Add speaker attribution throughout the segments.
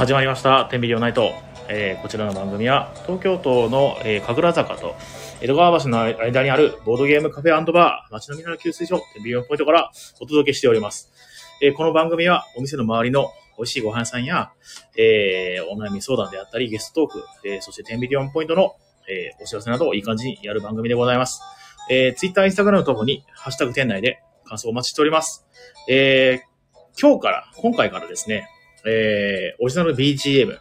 Speaker 1: 始まりました「天秤リオナイト」えーこちらの番組は東京都の、えー神楽坂と江戸川橋の間にあるボードゲームカフェバー街の港給水所天秤リオンポイントからお届けしております、えーこの番組はお店の周りの美味しいご飯屋さんや、えーお悩み相談であったりゲストトーク、えーそして天秤リオンポイントの、えーお知らせなどをいい感じにやる番組でございます、えー、Twitter、Instagram ともにハッシュタグ店内で感想をお待ちしております、えー今日から、今回からですね、えー、オリジナル BGM、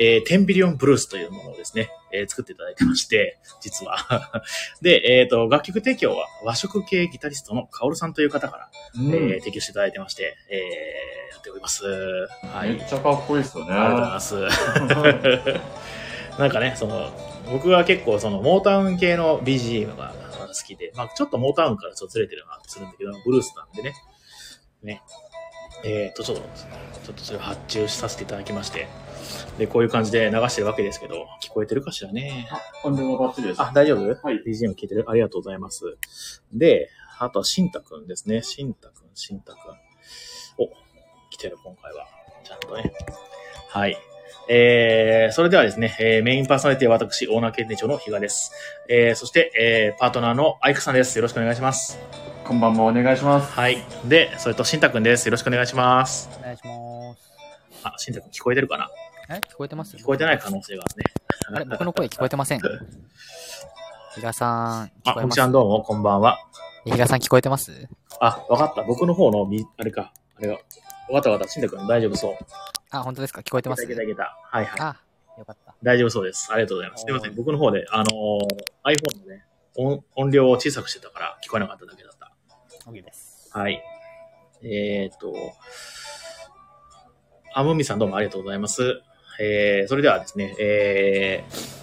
Speaker 1: えー、テンビリオンブルースというものをですね、えー作っていただいてまして、実は。で、えっ、と、楽曲提供は和食系ギタリストのカオルさんという方から、
Speaker 2: うん
Speaker 1: えー提供していただいてまして、えーやっております。はい。
Speaker 2: めっちゃかっこいいですよね。
Speaker 1: ありがとうございます。なんかね、その、僕は結構その、モータウン系の BGM が好きで、まあちょっとモータウンからちょっとずれてるのはするんだけど、ブルースなんでね。ね。えっ、と、ちょっと、ちょっとそれを発注させていただきまして、で、こういう感じで流してるわけですけど、聞こえてるかしらね。
Speaker 2: 音量はバッチリです。
Speaker 1: あ、大丈夫？
Speaker 2: はい。
Speaker 1: BGM 聞いてる？ありがとうございます。で、あとは、しんたくんですね。しんたくん、しんたくん。お、来てる、今回は。ちゃんとね。はい。えー、それではですね、えー、メインパーソナリティは私、オーナー検定長の比嘉です。えー、そして、えー、パートナーのアイクさんです。よろしくお願いします。
Speaker 2: こんばんもお願いします。
Speaker 1: はい。で、それと、しんたくんです。よろしくお願いします。
Speaker 3: お願いします。
Speaker 1: あ、しんたくん聞こえてるかな？
Speaker 3: え？聞こえてます
Speaker 1: 聞こえてない可能性があるね。
Speaker 3: あれ？僕の声聞こえてません 比嘉さん、聞
Speaker 1: あ、
Speaker 3: こえます？
Speaker 1: こんちゃんどうも、こんばんは。
Speaker 3: 比嘉さん聞こえてます？
Speaker 1: あ、わかった。僕の方のみ、あれか。あれが。わかったわかった。しんたくん大丈夫そう。
Speaker 3: あ、本当ですか？聞こえてます？
Speaker 1: いけたいけた。はいはい。
Speaker 3: あ、よかった。
Speaker 1: 大丈夫そうです。ありがとうございます。すみません。僕の方で、あのー iPhone のね、音音量を小さくしてたから聞こえなかっただけだ。
Speaker 3: OK です。
Speaker 1: はい。えー、っと、あむみさんどうもありがとうございます。えー、それではですね、えー、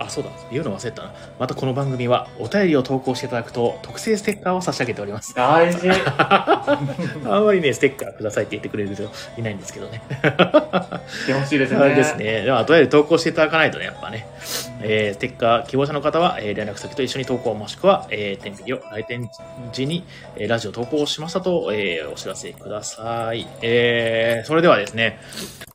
Speaker 1: あ、そうだ、言うの忘れてたな。またこの番組はお便りを投稿していただくと特製ステッカーを差し上げております。
Speaker 2: 大事。
Speaker 1: あんまりね、ステッカーくださいって言ってくれる人いないんですけどね。
Speaker 2: 来てほしいですね。
Speaker 1: です。ね。では、とりあえず投稿していただかないとね、やっぱね。えー、ステッカー希望者の方は、えー連絡先と一緒に投稿、もしくは、えー、天秤を来店時に、えーラジオ投稿しましたと、えーお知らせください。えー、それではですね、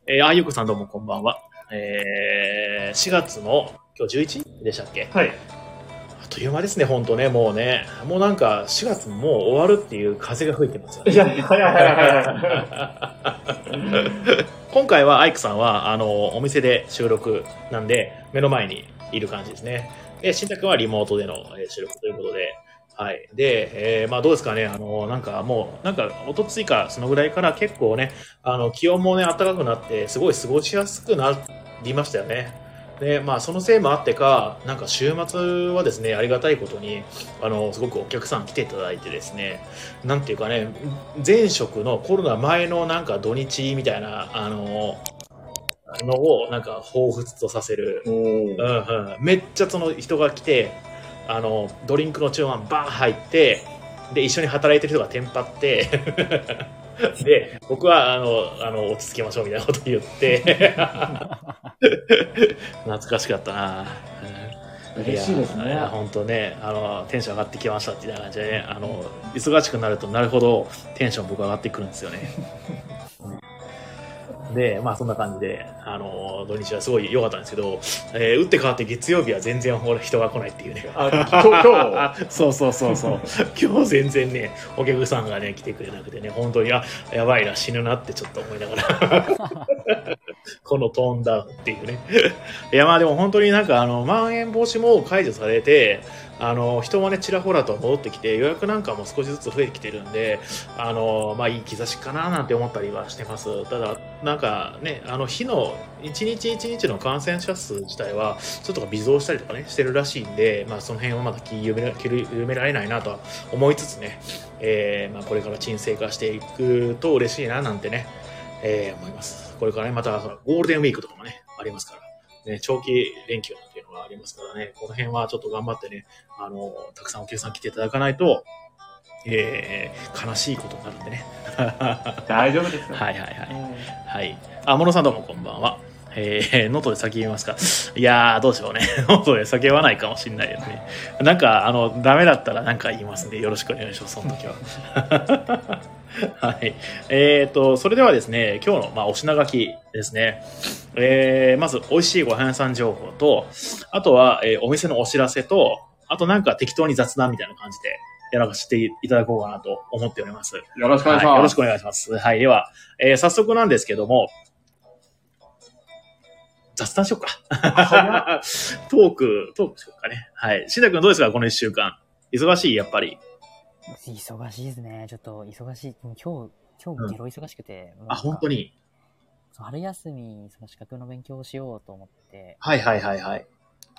Speaker 1: えー、あゆこさんどうもこんばんは。えー、4月の、今日 11? でしたっけ？
Speaker 2: はい。
Speaker 1: あっという間ですね、ほんとね、もうね。もうなんか、4月ももう終わるっていう風が吹いてますよね。
Speaker 2: いや、早い早い早い。
Speaker 1: 今回はアイクさんはあのお店で収録なんで目の前にいる感じですねで新太くんはリモートでのえー収録ということではいで、えーまあどうですかねあのなんかもうなんかおとついかそのぐらいから結構ねあの気温もね暖かくなってすごい過ごしやすくなりましたよねでまあそのせいもあってかなんか週末はですねありがたいことにあのすごくお客さん来ていただいてですねなんていうかね、前職のコロナ前のなんか土日みたいな、あの、のをなんか彷彿とさせる。
Speaker 2: お
Speaker 1: うん
Speaker 2: ー
Speaker 1: うん。めっちゃその人が来て、あの、ドリンクの注文バーン入って、で、一緒に働いてる人がテンパって、で、僕は、あの、あの、落ち着きましょうみたいなこと言って、懐かしかったな。うん
Speaker 2: 嬉しいですね
Speaker 1: 本当ね、あの、テンション上がってきましたっていう感じでね、あの、忙しくなるとなるほどテンション僕上がってくるんですよね。で、まあそんな感じで、あの、土日はすごい良かったんですけど、えー打って変わって月曜日は全然ほら人が来ないっていうね。
Speaker 2: あ、今日、
Speaker 1: そうそうそうそう。今日全然ね、お客さんがね、来てくれなくてね、本当に、あ、やばいな、死ぬなってちょっと思いながら、このトーンダウンっていうね。いや、まあでも本当になんか、あの、まん延防止も解除されて、あの、人もね、ちらほらと戻ってきて、予約なんかも少しずつ増えてきてるんで、あの、まあいい兆しかななんて思ったりはしてます。ただ、なんかね、あの、日の、一日一日の感染者数自体は、ちょっと微増したりとかね、してるらしいんで、まあその辺はまだ気緩め緩められないなとは思いつつね、えーまあこれから沈静化していくと嬉しいななんてね、えー思います。これからね、またゴールデンウィークとかもね、ありますから、ね、長期連休なんていうのがありますからね、この辺はちょっと頑張ってね、あの、たくさんお客さん来ていただかないと、えー悲しいことになるんでね。
Speaker 2: 日。大丈夫ですよ。
Speaker 1: はいはいはい。
Speaker 2: うん
Speaker 1: はい。あ、モノさんどうもこんばんは。えー、ノートで先言いますか。いやー、どうしようね。ノートで先言わないかもしれないですね。なんか、あの、ダメだったらなんか言いますんで、よろしくお願いします、その時は。はい。えっ、と、それではですね、今日の、まあ、お品書きですね。えー、まず、美味しいご飯屋さん情報と、あとは、えーお店のお知らせと、あとなんか適当に雑談みたいな感じで、やらせていただこうかなと思っております。
Speaker 2: よろしくお願いします。
Speaker 1: はい、よろしくお願いします。はい。では、えー早速なんですけども、雑談しようか。トーク、トークしようかね。はい。しんたくんどうですかこの一週間。忙しいやっぱり。
Speaker 3: 忙しいですね。ちょっと忙しい。今日、今
Speaker 1: うん
Speaker 3: 日ゲロ忙しくて。もう
Speaker 1: あ、本当
Speaker 3: に？
Speaker 1: に。
Speaker 3: 春休み、その資格の勉強をしようと思って、
Speaker 1: はいはいはいはい。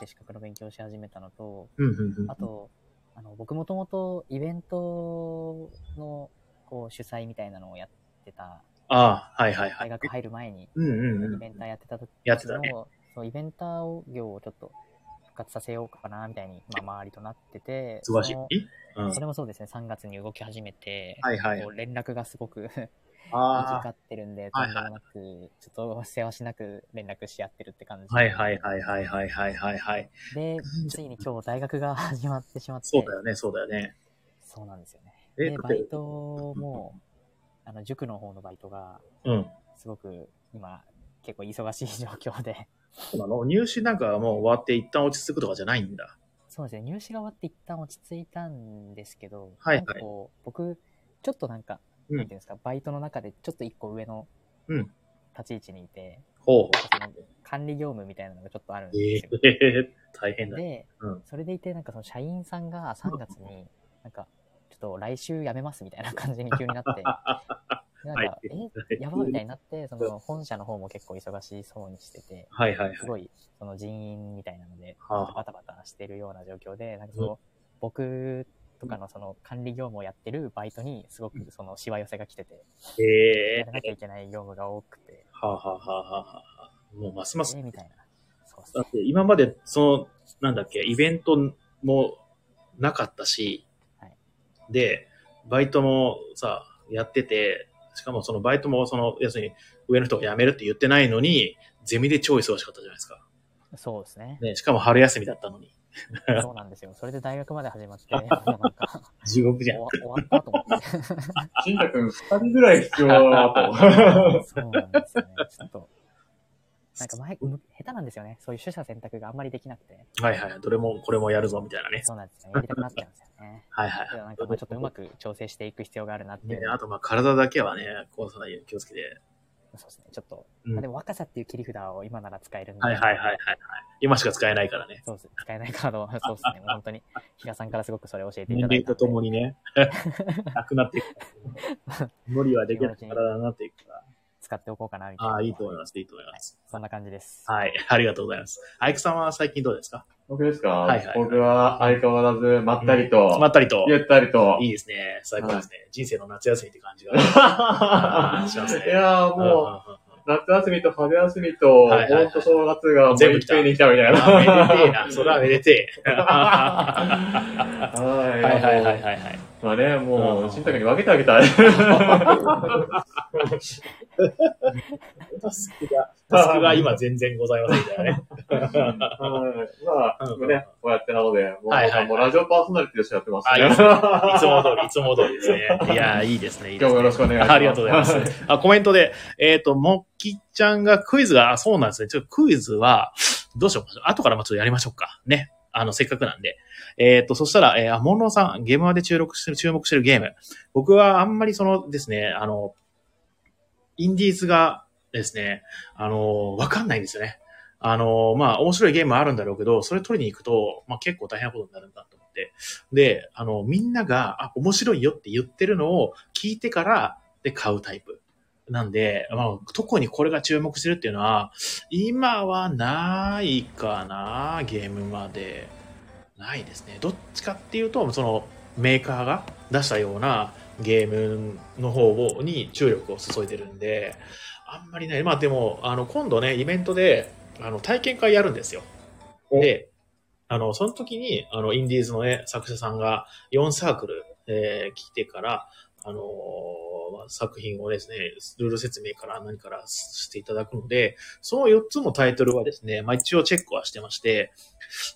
Speaker 3: で資格の勉強をし始めたのと、
Speaker 1: うんうんうん。
Speaker 3: あと、あの、僕もともとイベントの、こう、主催みたいなのをやってた、
Speaker 1: ああ、はいはいはい。
Speaker 3: 大学入る前に。イベンターやってた時
Speaker 1: やってたね
Speaker 3: のそう、イベンター業をちょっと復活させようかな、みたいに、まあ、周りとなってて、
Speaker 1: 忙しい
Speaker 3: その。
Speaker 1: うん。
Speaker 3: それもそうですね、3月に動き始めて、
Speaker 1: はいはい
Speaker 3: 連絡がすごく
Speaker 1: あ
Speaker 3: 短ってるんで、
Speaker 1: はいはい
Speaker 3: とんでもなく、ちょっと世話しなく連絡し合ってるって感じ。
Speaker 1: あ。はいはいはいはいはいはいはいはい。
Speaker 3: で、ついに今日大学が始まってしまって、
Speaker 1: そうだよね、そうだよね。
Speaker 3: そうなんですよね。
Speaker 1: え
Speaker 3: で、バイトも、あの、塾の方のバイトが、
Speaker 1: うん。
Speaker 3: すごく今、結構忙しい状況で、
Speaker 1: そうなの入試なんかはもう終わって一旦落ち着くとかじゃないんだ。
Speaker 3: そうですね、入試が終わって一旦落ち着いたんですけど、
Speaker 1: はいはい
Speaker 3: なんかこう、僕、ちょっとなんか、
Speaker 1: うん
Speaker 3: なんていうんですか、バイトの中でちょっと一個上の
Speaker 1: うん
Speaker 3: 立ち位置にいて、
Speaker 1: ほ
Speaker 3: なんかその管理業務みたいなのがちょっとあるん
Speaker 1: う。
Speaker 3: ですよ。
Speaker 1: ええ大変だ。
Speaker 3: で、
Speaker 1: うん
Speaker 3: それでいて、なんかその社員さんが3月に、なんか、ちょっと来週辞めますみたいな感じに急になって、で なんか、え、やばみたいになって、その本社の方も結構忙しそうにしてて、
Speaker 1: はいはいはい。
Speaker 3: すごい、その人員みたいなので、
Speaker 1: はあ。
Speaker 3: バタバタしてるような状況で、なんかその、僕とかのその管理業務をやってるバイトに、すごくそのしわ寄せが来てて、
Speaker 1: ええ。
Speaker 3: やらなきゃいけない業務が多くて、
Speaker 1: はあ、はあはあはあはあ、もうますます
Speaker 3: え、みたいな。そうっすね。
Speaker 1: だって今まで、その、なんだっけ、イベントもなかったし、
Speaker 3: はい。
Speaker 1: で、バイトもさ、やってて、しかもそのバイトも、その、要するに上の人が辞めるって言ってないのに、ゼミで超忙しかったじゃないですか。
Speaker 3: そうですね。
Speaker 1: ね、しかも春休みだったのに。
Speaker 3: そうなんですよ。それで大学まで始まって、もうなんか、
Speaker 1: 地獄じゃん。
Speaker 3: 終わ終わったと思って。
Speaker 2: しんたくん二人ぐらい必要だなと。
Speaker 3: そうなんですよね。ちょっと、なんか前、む下手なんですよね。そういう取捨選択があんまりできなくて。
Speaker 1: はいはい。どれもこれもやるぞ、みたいなね。
Speaker 3: そうなんですよね。やりたくなっちゃうんですよね。
Speaker 1: はいはい
Speaker 3: なんかまあちょっとうまく調整していく必要があるなっていう
Speaker 1: ね、。あとまあ体だけはね、こうさないように気をつけて。
Speaker 3: そうですね。ちょっと、
Speaker 1: うん
Speaker 3: まあでも若さっていう切り札を今なら使えるんで。
Speaker 1: はいはいはいはいはい。今しか使えないからね。
Speaker 3: そうです。使えないカードは、そうですね。本当に、比嘉さんからすごくそれを教えてい
Speaker 1: 年
Speaker 3: ただいたんで。
Speaker 1: 齢とともにね、なくなっていく。無理はできない体になっていくから。
Speaker 3: 使っておこうかな、みたいな。
Speaker 1: ああ、いいと思います、いいと思い
Speaker 3: はい
Speaker 1: ます。
Speaker 3: そんな感じです。
Speaker 1: はい、ありがとうございます。アイクさんは最近どうですか？
Speaker 2: 僕ですか、
Speaker 1: はいはい
Speaker 2: 僕は相変わらずまったりと、
Speaker 1: まったりと。
Speaker 2: ゆったりと。
Speaker 1: いいですね。最高ですね。人生の夏休みって感じが。しますね
Speaker 2: いやー
Speaker 1: うん
Speaker 2: もう、夏休みと春休みと、
Speaker 1: はいはいはい
Speaker 2: ほんと正月がもう
Speaker 1: 全部
Speaker 2: 一遍に来たみたいな。
Speaker 1: あめでてえな。それはめでてえ。は
Speaker 2: はい
Speaker 1: いはいはいはいはい。
Speaker 2: まあね、も
Speaker 1: うん
Speaker 2: う、しんたくに分けてあげたい。
Speaker 1: タスクが、タスクが今全然ございませんからね。
Speaker 2: はいまあ、
Speaker 1: うん
Speaker 2: ね、こうやってなので、もう、
Speaker 1: はいはい
Speaker 2: もうラジオパーソナリティとしてやってますね。
Speaker 1: いつも通り、いつも通りですね。いやー、いいですね。いいですね
Speaker 2: 今日もよろしくお願いします。
Speaker 1: ありがとうございます。あ、コメントで、えっ、と、もっきちゃんがクイズが、あ、そうなんですね。ちょっとクイズは、どうしようか。後からまあちょっとやりましょうか。ね。あの、せっかくなんで。えっ、と、そしたら、えー、あ、モンローさん、ゲームマで注目してる、注目してるゲーム。僕はあんまりそのですね、あの、インディーズがですね、あの、わかんないんですよね。あの、まあ、面白いゲームあるんだろうけど、それ取りに行くと、まあ、結構大変なことになるんだと思って。で、あの、みんなが、あ、面白いよって言ってるのを聞いてから、で、買うタイプ。なんで、まあ、特にこれが注目してるっていうのは、今はないかな、ゲームまで。ないですね。どっちかっていうと、その、メーカーが出したようなゲームの方をに注力を注いでるんで、あんまりね、まあでも、あの、今度ね、イベントで、あの、体験会やるんですよ。
Speaker 2: お
Speaker 1: で、あの、その時に、あの、インディーズのね、作者さんが4サークル、えー来てから、あのーまあ作品をですね、ルール説明から何からしていただくので、その4つのタイトルはですね、まあ一応チェックはしてまして、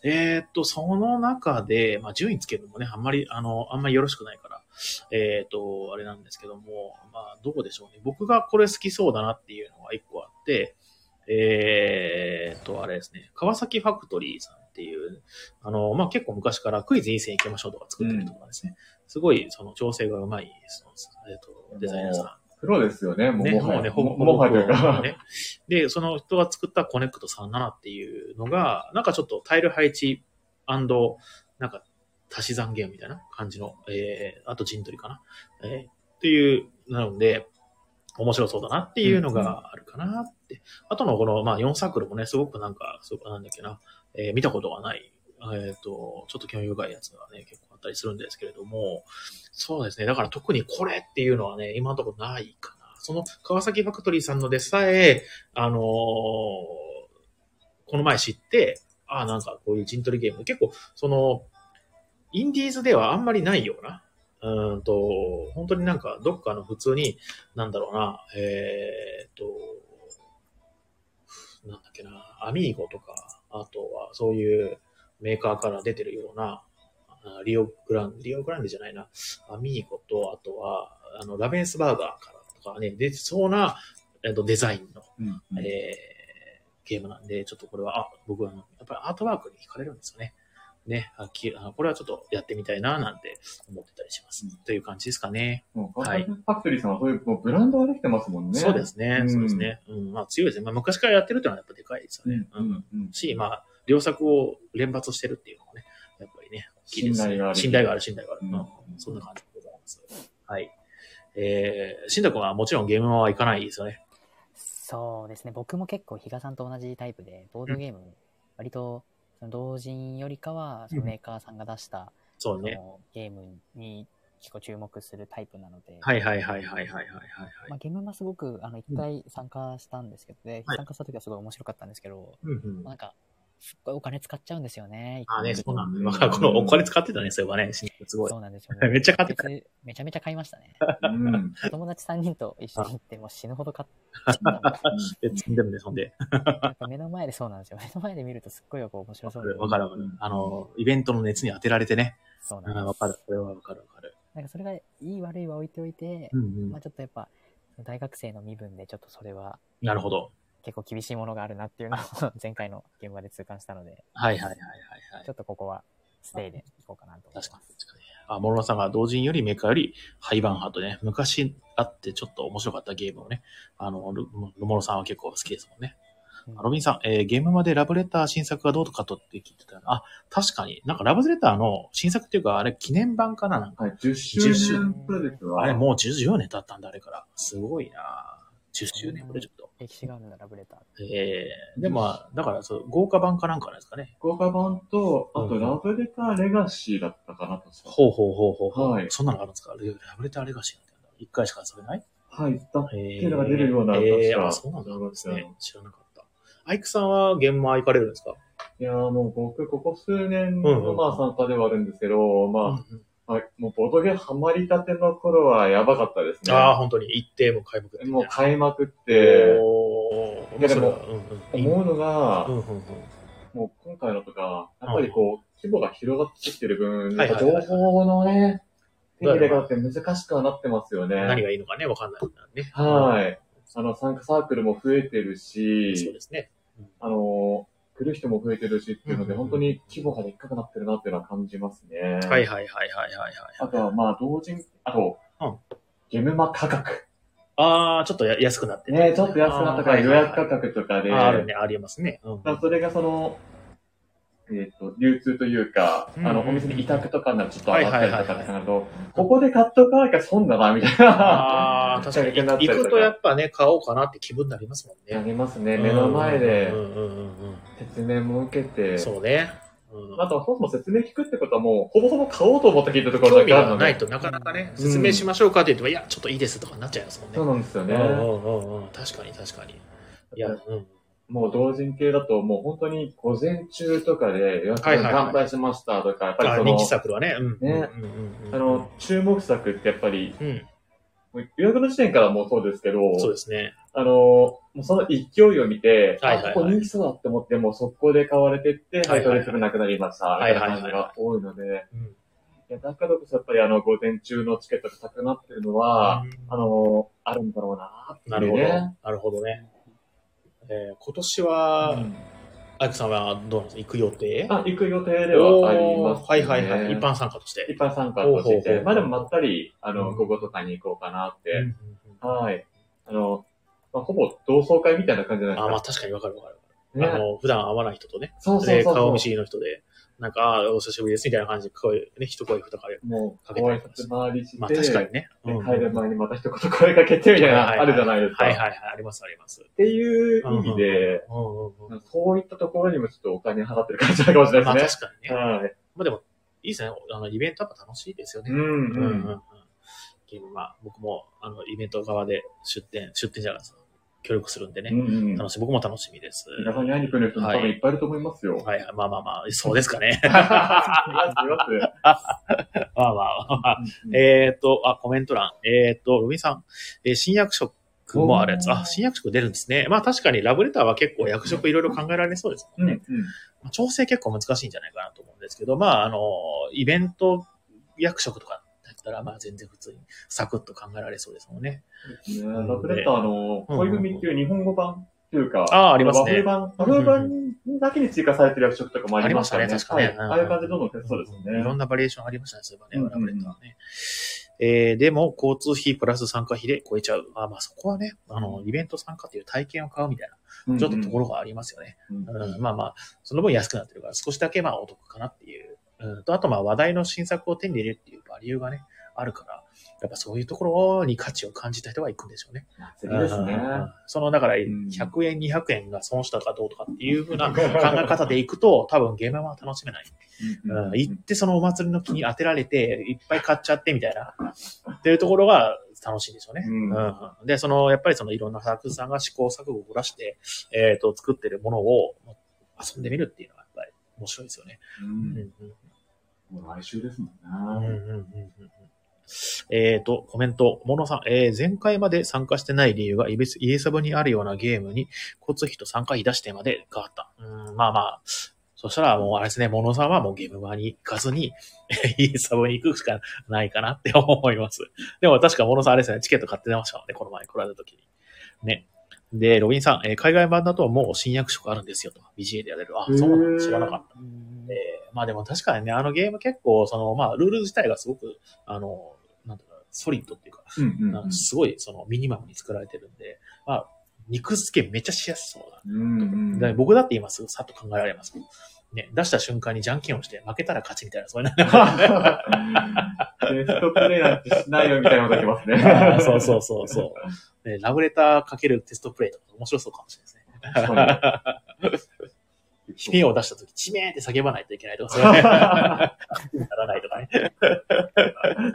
Speaker 1: えーっと、その中で、まあ順位つけるのもね、あんまり、あの、あんまりよろしくないから、えっ、と、あれなんですけども、まあ、どうでしょうね。僕がこれ好きそうだなっていうのが一個あって、えっ、と、あれですね、川崎ファクトリーさんっていう、あの、まあ、結構昔からクイズいい線行きましょうとか作ってるとかですね、すごい、その、調整がうまい、そのえっ、と、デザイナーさん。
Speaker 2: プロですよね、もう
Speaker 1: ね、
Speaker 2: も
Speaker 1: うね、ほぼ、
Speaker 2: ももはやというか。
Speaker 1: ね。で、その人が作ったコネクト37っていうのが、なんかちょっとタイル配置なんか足し算ゲームみたいな感じの、えー、あと陣取りかな。えー、っていう、なので、面白そうだなっていうのがあるかなって。あとのこの、まあ4サークルもね、すごくなんか、すごくなんだっけな、えー見たことがない、えっ、と、ちょっと興味深いやつがね、結構あったりするんですけれども、そうですね。だから特にこれっていうのはね、今のところないかな。その川崎ファクトリーさんのでさえ、あのーこの前知って、ああ、なんかこういう陣取りゲーム、結構、その、インディーズではあんまりないような、うんと、本当になんかどっかの普通に、なんだろうな、えーっと、なんだっけな、アミーゴとか、あとはそういうメーカーから出てるような、あリオグランデ、リオグランデじゃないな、アミーゴと、あとは、あの、ラベンスバーガーからとかね、出てそうな、えっと、デザインの、
Speaker 2: うんうん
Speaker 1: えーゲームなんで、ちょっとこれは、あ、僕はやっぱりアートワークに惹かれるんですよね。ね、あきあこれはちょっとやってみたいな、なんて思ってたりします。
Speaker 2: うん
Speaker 1: という感じですかね。
Speaker 2: もう川崎ファクトリーさんはそういうもうブランドができてますもんね。
Speaker 1: そうですね、
Speaker 2: うん
Speaker 1: そうですね。うん、まあ強いですね。まあ昔からやってるっていうのはやっぱでかいですよね。
Speaker 2: うんうんうん
Speaker 1: し、まあ、両作を連発してるっていうのもね、やっぱりね、大きいですね
Speaker 2: 信頼がある
Speaker 1: 信頼がある、信頼がある。
Speaker 2: うん
Speaker 1: うんそんな感じでございます。はい。えー、しんたくんはもちろんゲームは行かないですよね。
Speaker 3: そうですね。僕も結構比嘉さんと同じタイプで、ボードゲーム、割と、その同人よりかは、そのメーカーさんが出した、
Speaker 1: そうね。
Speaker 3: そのゲームに結構注目するタイプなので、
Speaker 1: はいはいはいはいはいはいはい
Speaker 3: まあ、ゲームはすごく、あの、一回参加したんですけど、で、
Speaker 1: はい
Speaker 3: 参加した時はすごい面白かったんですけど、
Speaker 1: うんうん
Speaker 3: なんか、すっごいお金使っちゃうんですよね。
Speaker 1: あね、そうなんだ。
Speaker 2: うん
Speaker 1: わかる。このお金使ってたね、そういえばね、すごい
Speaker 3: そ。うなんですよ、ね。
Speaker 1: めっちゃ買ってた
Speaker 3: 別めちゃめちゃ買いましたね。
Speaker 2: うん
Speaker 3: お友達3人と一緒に行って、もう死ぬほど買っちゃっ
Speaker 1: 積ん でるね、そんで。
Speaker 3: 目の前でそうなんですよ。目の前で見るとすっごいこう面白そうで。
Speaker 1: わかるわかる。あの、イベントの熱に当てられてね。
Speaker 3: そう
Speaker 1: うん
Speaker 3: なんです。
Speaker 1: わかる。これはわかるわかる。
Speaker 3: なんかそれがいい悪いは置いておいて、
Speaker 1: うんうん
Speaker 3: まあちょっとやっぱ、大学生の身分でちょっとそれは
Speaker 1: なるほど。
Speaker 3: 結構厳しいものがあるなっていうのを 前回の現場で痛感したので、
Speaker 1: はいはいはいはいはい
Speaker 3: ちょ。っとここはステイでいこうかなと思います。
Speaker 1: 確かに確かに。あ、諸野さんが同人よりメーカーより廃盤派とね、昔あってちょっと面白かったゲームをね、あの、ルルモロさんは結構好きですもんね。
Speaker 3: うん
Speaker 1: ロビンさん、えーゲームまでラブレター新作がどうとかとって聞いてたあ、確かに。なんかラブレターの新作っていうか、あれ記念版かななんか。
Speaker 2: はい、10周年プロジェクトは、
Speaker 1: あれもう14年経ったんだ、あれから。すごいな10周年？プロジェクト。
Speaker 3: 歴史があるんだ、ラブレター。
Speaker 1: えー、でもまあ、だからそう、豪華版かなんかなんですかね。
Speaker 2: 豪華版と、あと、
Speaker 1: うん
Speaker 2: ラブレターレガシーだったかな、確か。
Speaker 1: ほうほうほうほうほう。
Speaker 2: はい
Speaker 1: そんなのがあるんですか？ラブレターレガシーなんて。一回しか遊べない？
Speaker 2: はい、だっ
Speaker 1: え
Speaker 2: ていうのが出るような、
Speaker 1: えー、
Speaker 2: 確か。
Speaker 1: あ、そうなんだですね。知らなかった。アイクさんは現場行かれるんですか？
Speaker 2: いやーもう僕、ここ数年
Speaker 1: うんうん
Speaker 2: のまあ参加ではあるんですけど、ま
Speaker 1: うんうん
Speaker 2: あ、はい、もうボドゲハマりたての頃はやばかったですね。
Speaker 1: ああ、本当に一定も開幕ってね
Speaker 2: もう買いまくって、
Speaker 1: おー
Speaker 2: いやでも
Speaker 1: うんうん
Speaker 2: 思うのが、
Speaker 1: うんうんうん
Speaker 2: もう今回のとか、やっぱりこう、規模が広がってきてる分、
Speaker 1: はい
Speaker 2: やっぱ情報のね、手入れがあって難しくはなってますよね。
Speaker 1: 何がいいのかね、わかんないね。
Speaker 2: はい。あの、参加サークルも増えてる
Speaker 1: うんそう
Speaker 2: し
Speaker 1: で、すね。
Speaker 2: あの、来る人も増えてるしっていうので、
Speaker 1: うん
Speaker 2: 本当に規模がでっかくなってるなっていうのは感じますね。
Speaker 1: はいはいはいはいはいはい。
Speaker 2: あとは、まあ、同人、あと、
Speaker 1: うん
Speaker 2: ゲムマ価格。
Speaker 1: ああ、ちょっとや安くなって
Speaker 2: ね、ちょっと安くなったから予約価格とかで、
Speaker 1: あるね、ありますね。
Speaker 2: それがその、えっ、と、流通というか、
Speaker 1: うん
Speaker 2: あの、お店に委託とかになるとちょっと上がったりとかってなると、ここで買っとかなきゃ損だな、みたいな。
Speaker 1: ああ、確かに。行くとやっぱね、買おうかなって気分になりますもん
Speaker 2: や
Speaker 1: ね。
Speaker 2: りますね。目の前で
Speaker 1: うんうんうんうん
Speaker 2: 説明も受け
Speaker 1: う
Speaker 2: て
Speaker 1: ん。。そうね。うん
Speaker 2: あとはそもそも説明聞くってことはもう、ほぼほぼ買おうと思って聞いたところだけあるので。
Speaker 1: がないとなかなかね、
Speaker 2: うん
Speaker 1: 説明しましょうかって言っても、いや、ちょっといいですとかになっちゃいますもんね。
Speaker 2: そうなんですよね。
Speaker 1: うんうんうんうん。確かに確かに。いや、うん。
Speaker 2: もう同人系だと、もう本当に午前中とかで予約
Speaker 1: はいはいはい
Speaker 2: 乾杯しましたとか、やっぱり
Speaker 1: あ
Speaker 2: その
Speaker 1: 人気、サークルはね。うん。
Speaker 2: ね
Speaker 1: うんうんうんうん
Speaker 2: あの、注目作ってやっぱり、
Speaker 1: うん。
Speaker 2: もう予約の時点からもうそうですけど、
Speaker 1: そうですね。
Speaker 2: あの、もうその勢いを見て、
Speaker 1: はいはいはい
Speaker 2: あ、ここ人気そうだって思って、もう速攻で買われてって、
Speaker 1: ははい
Speaker 2: それすぐなくなりました、みたいな感じが多いので、
Speaker 1: うん。
Speaker 2: いや、だからこそやっぱりあの、午前中のチケットが高くなってるのは、あの、あるんだろうなね。
Speaker 1: なるほど。なるほどね。えー今年は、
Speaker 2: うん
Speaker 1: アイクさんはどうなんですか？行く予定？
Speaker 2: あ、行く予定ではあります、ね。
Speaker 1: はいはいはい。一般参加として。
Speaker 2: 一般参加とし
Speaker 1: ほうほうほう
Speaker 2: て、まあでもまったり、あの、
Speaker 1: うん
Speaker 2: 午後とかに行こうかなって。
Speaker 1: うんうんうん
Speaker 2: はい。あの、まあ、ほぼ同窓会みたいな感じじゃない
Speaker 1: あ、まあ
Speaker 2: です
Speaker 1: 確かにわかるわかる。
Speaker 2: か。ね
Speaker 1: あの、普段会わない人とね、
Speaker 2: そうそうそうそう。
Speaker 1: で顔見知りの人で、なんか、あーお久しぶりですみたいな感じで声、ね、一声二声。
Speaker 2: もう、
Speaker 1: かけて
Speaker 2: 回りして、
Speaker 1: まあ確かにね。
Speaker 2: で
Speaker 1: うん
Speaker 2: 帰る前にまた一言声かけてみたいな、あるじゃないですか。
Speaker 1: はいはいはい、ありますあります。
Speaker 2: っていう意味で、
Speaker 1: うんうんうん。
Speaker 2: そういったところにもちょっとお金払ってる感じなのかもしれ
Speaker 1: まあ
Speaker 2: ないです
Speaker 1: 確かにね。
Speaker 2: ね。はい。
Speaker 1: まあでも、いいですね。あの、イベントやっぱ楽しいですよね。
Speaker 2: うん
Speaker 1: うんうん
Speaker 2: う。
Speaker 1: うんん。ゲームまあ、僕も、あの、イベント側で出店、出店じゃないですか。協力するんでね。
Speaker 2: うんうん。
Speaker 1: 楽しい。僕も楽しみです。
Speaker 2: 皆さんに会いに来る人も多分いっぱいいると思いますよ。
Speaker 1: はいはい。まあまあまあ、そうですかね。
Speaker 2: いま
Speaker 1: あまあまあ。
Speaker 2: うん
Speaker 1: えーっと、あ、コメント欄。えーっと、ロビンさん。えー新役職もあるやつ。あ、新役職出るんですね。まあ確かにラブレターは結構役職いろいろ考えられそうですもね。
Speaker 2: うんんうん。
Speaker 1: まあ調整結構難しいんじゃないかなと思うんですけど、まあ、あの、イベント役職とかだったら、まあ全然普通にサクッと考えられそうですもんね。
Speaker 2: ねラブレターの恋組っていう日本語版っていうか、
Speaker 1: あーありますね
Speaker 2: 和風版、和風版だけに追加されてる役職とかもありましたね。
Speaker 1: ありましたね確かね
Speaker 2: はいああいう感じでどんどんテストです
Speaker 1: いろ
Speaker 2: ね。
Speaker 1: んなバリエーションありましたね、そういえばね、
Speaker 2: うんうん
Speaker 1: ラブレターはね。えー、でも、交通費プラス参加費で超えちゃう。あまあそこはね、あの、イベント参加っていう体験を買うみたいな、ちょっとところがありますよね。
Speaker 2: うんうん
Speaker 1: うん、まあまあ、その分安くなってるから少しだけまあお得かなっていう。うん、と、あとまあ話題の新作を手に入れるっていうバリューがね、あるから、やっぱそういうところに価値を感じた人は行くんでしょうね。
Speaker 2: 祭りですね。
Speaker 1: うんその、だから、
Speaker 2: ん
Speaker 1: 100円、200円が損したかどうとかっていうふうな 考え方で行くと、多分ゲームは楽しめない。うん、行ってそのお祭りの気に当てられて、いっぱい買っちゃってみたいな、っていうところが楽しいんでしょうね。
Speaker 2: うん
Speaker 1: うんで、その、やっぱりそのいろんな作家さんが試行錯誤を凝らして、えっ、と、作ってるものを遊んでみるっていうのはやっぱり面白いですよね。
Speaker 2: う
Speaker 1: うんんうん
Speaker 2: もう来週ですも
Speaker 1: うん
Speaker 2: んね。
Speaker 1: うんうんうんえっ、と、コメント、モノさん、えー前回まで参加してない理由がイエサブにあるようなゲームに交通費と参加費出してまで変わった。うん、まあまあ、そしたらもうあれですね、モノさんはもうゲーム場に行かずに、イエサブに行くしかないかなって思います。でも確かモノさんあれですね、チケット買って出ましたもんね、この前来られた時に。ね。で、ロビンさん、えー海外版だともう新役職あるんですよと。BGA でやれる。あ、そうなの知らなかった。えーまあでも確かにね、あのゲーム結構、その、まあ、ルール自体がすごく、あの、ソリッドっていうか、
Speaker 2: うんうん
Speaker 1: あのすごい、その、ミニマムに作られてるんで、まあ、肉付けめっちゃしやすそうだ。
Speaker 2: うんうん
Speaker 1: で僕だって今すぐさっと考えられますもん。ね、出した瞬間にじゃんけんをして、負けたら勝ちみたいな、そういうの。
Speaker 2: テストプレイなんてしないよみたいなのが来ますね。
Speaker 1: そうそうそうそう。ね、ラブレターかけるテストプレイとか面白そうかもしれないですね。悲鳴を出したとき、地名って叫ばないといけないとか、そういうね ならないとかね。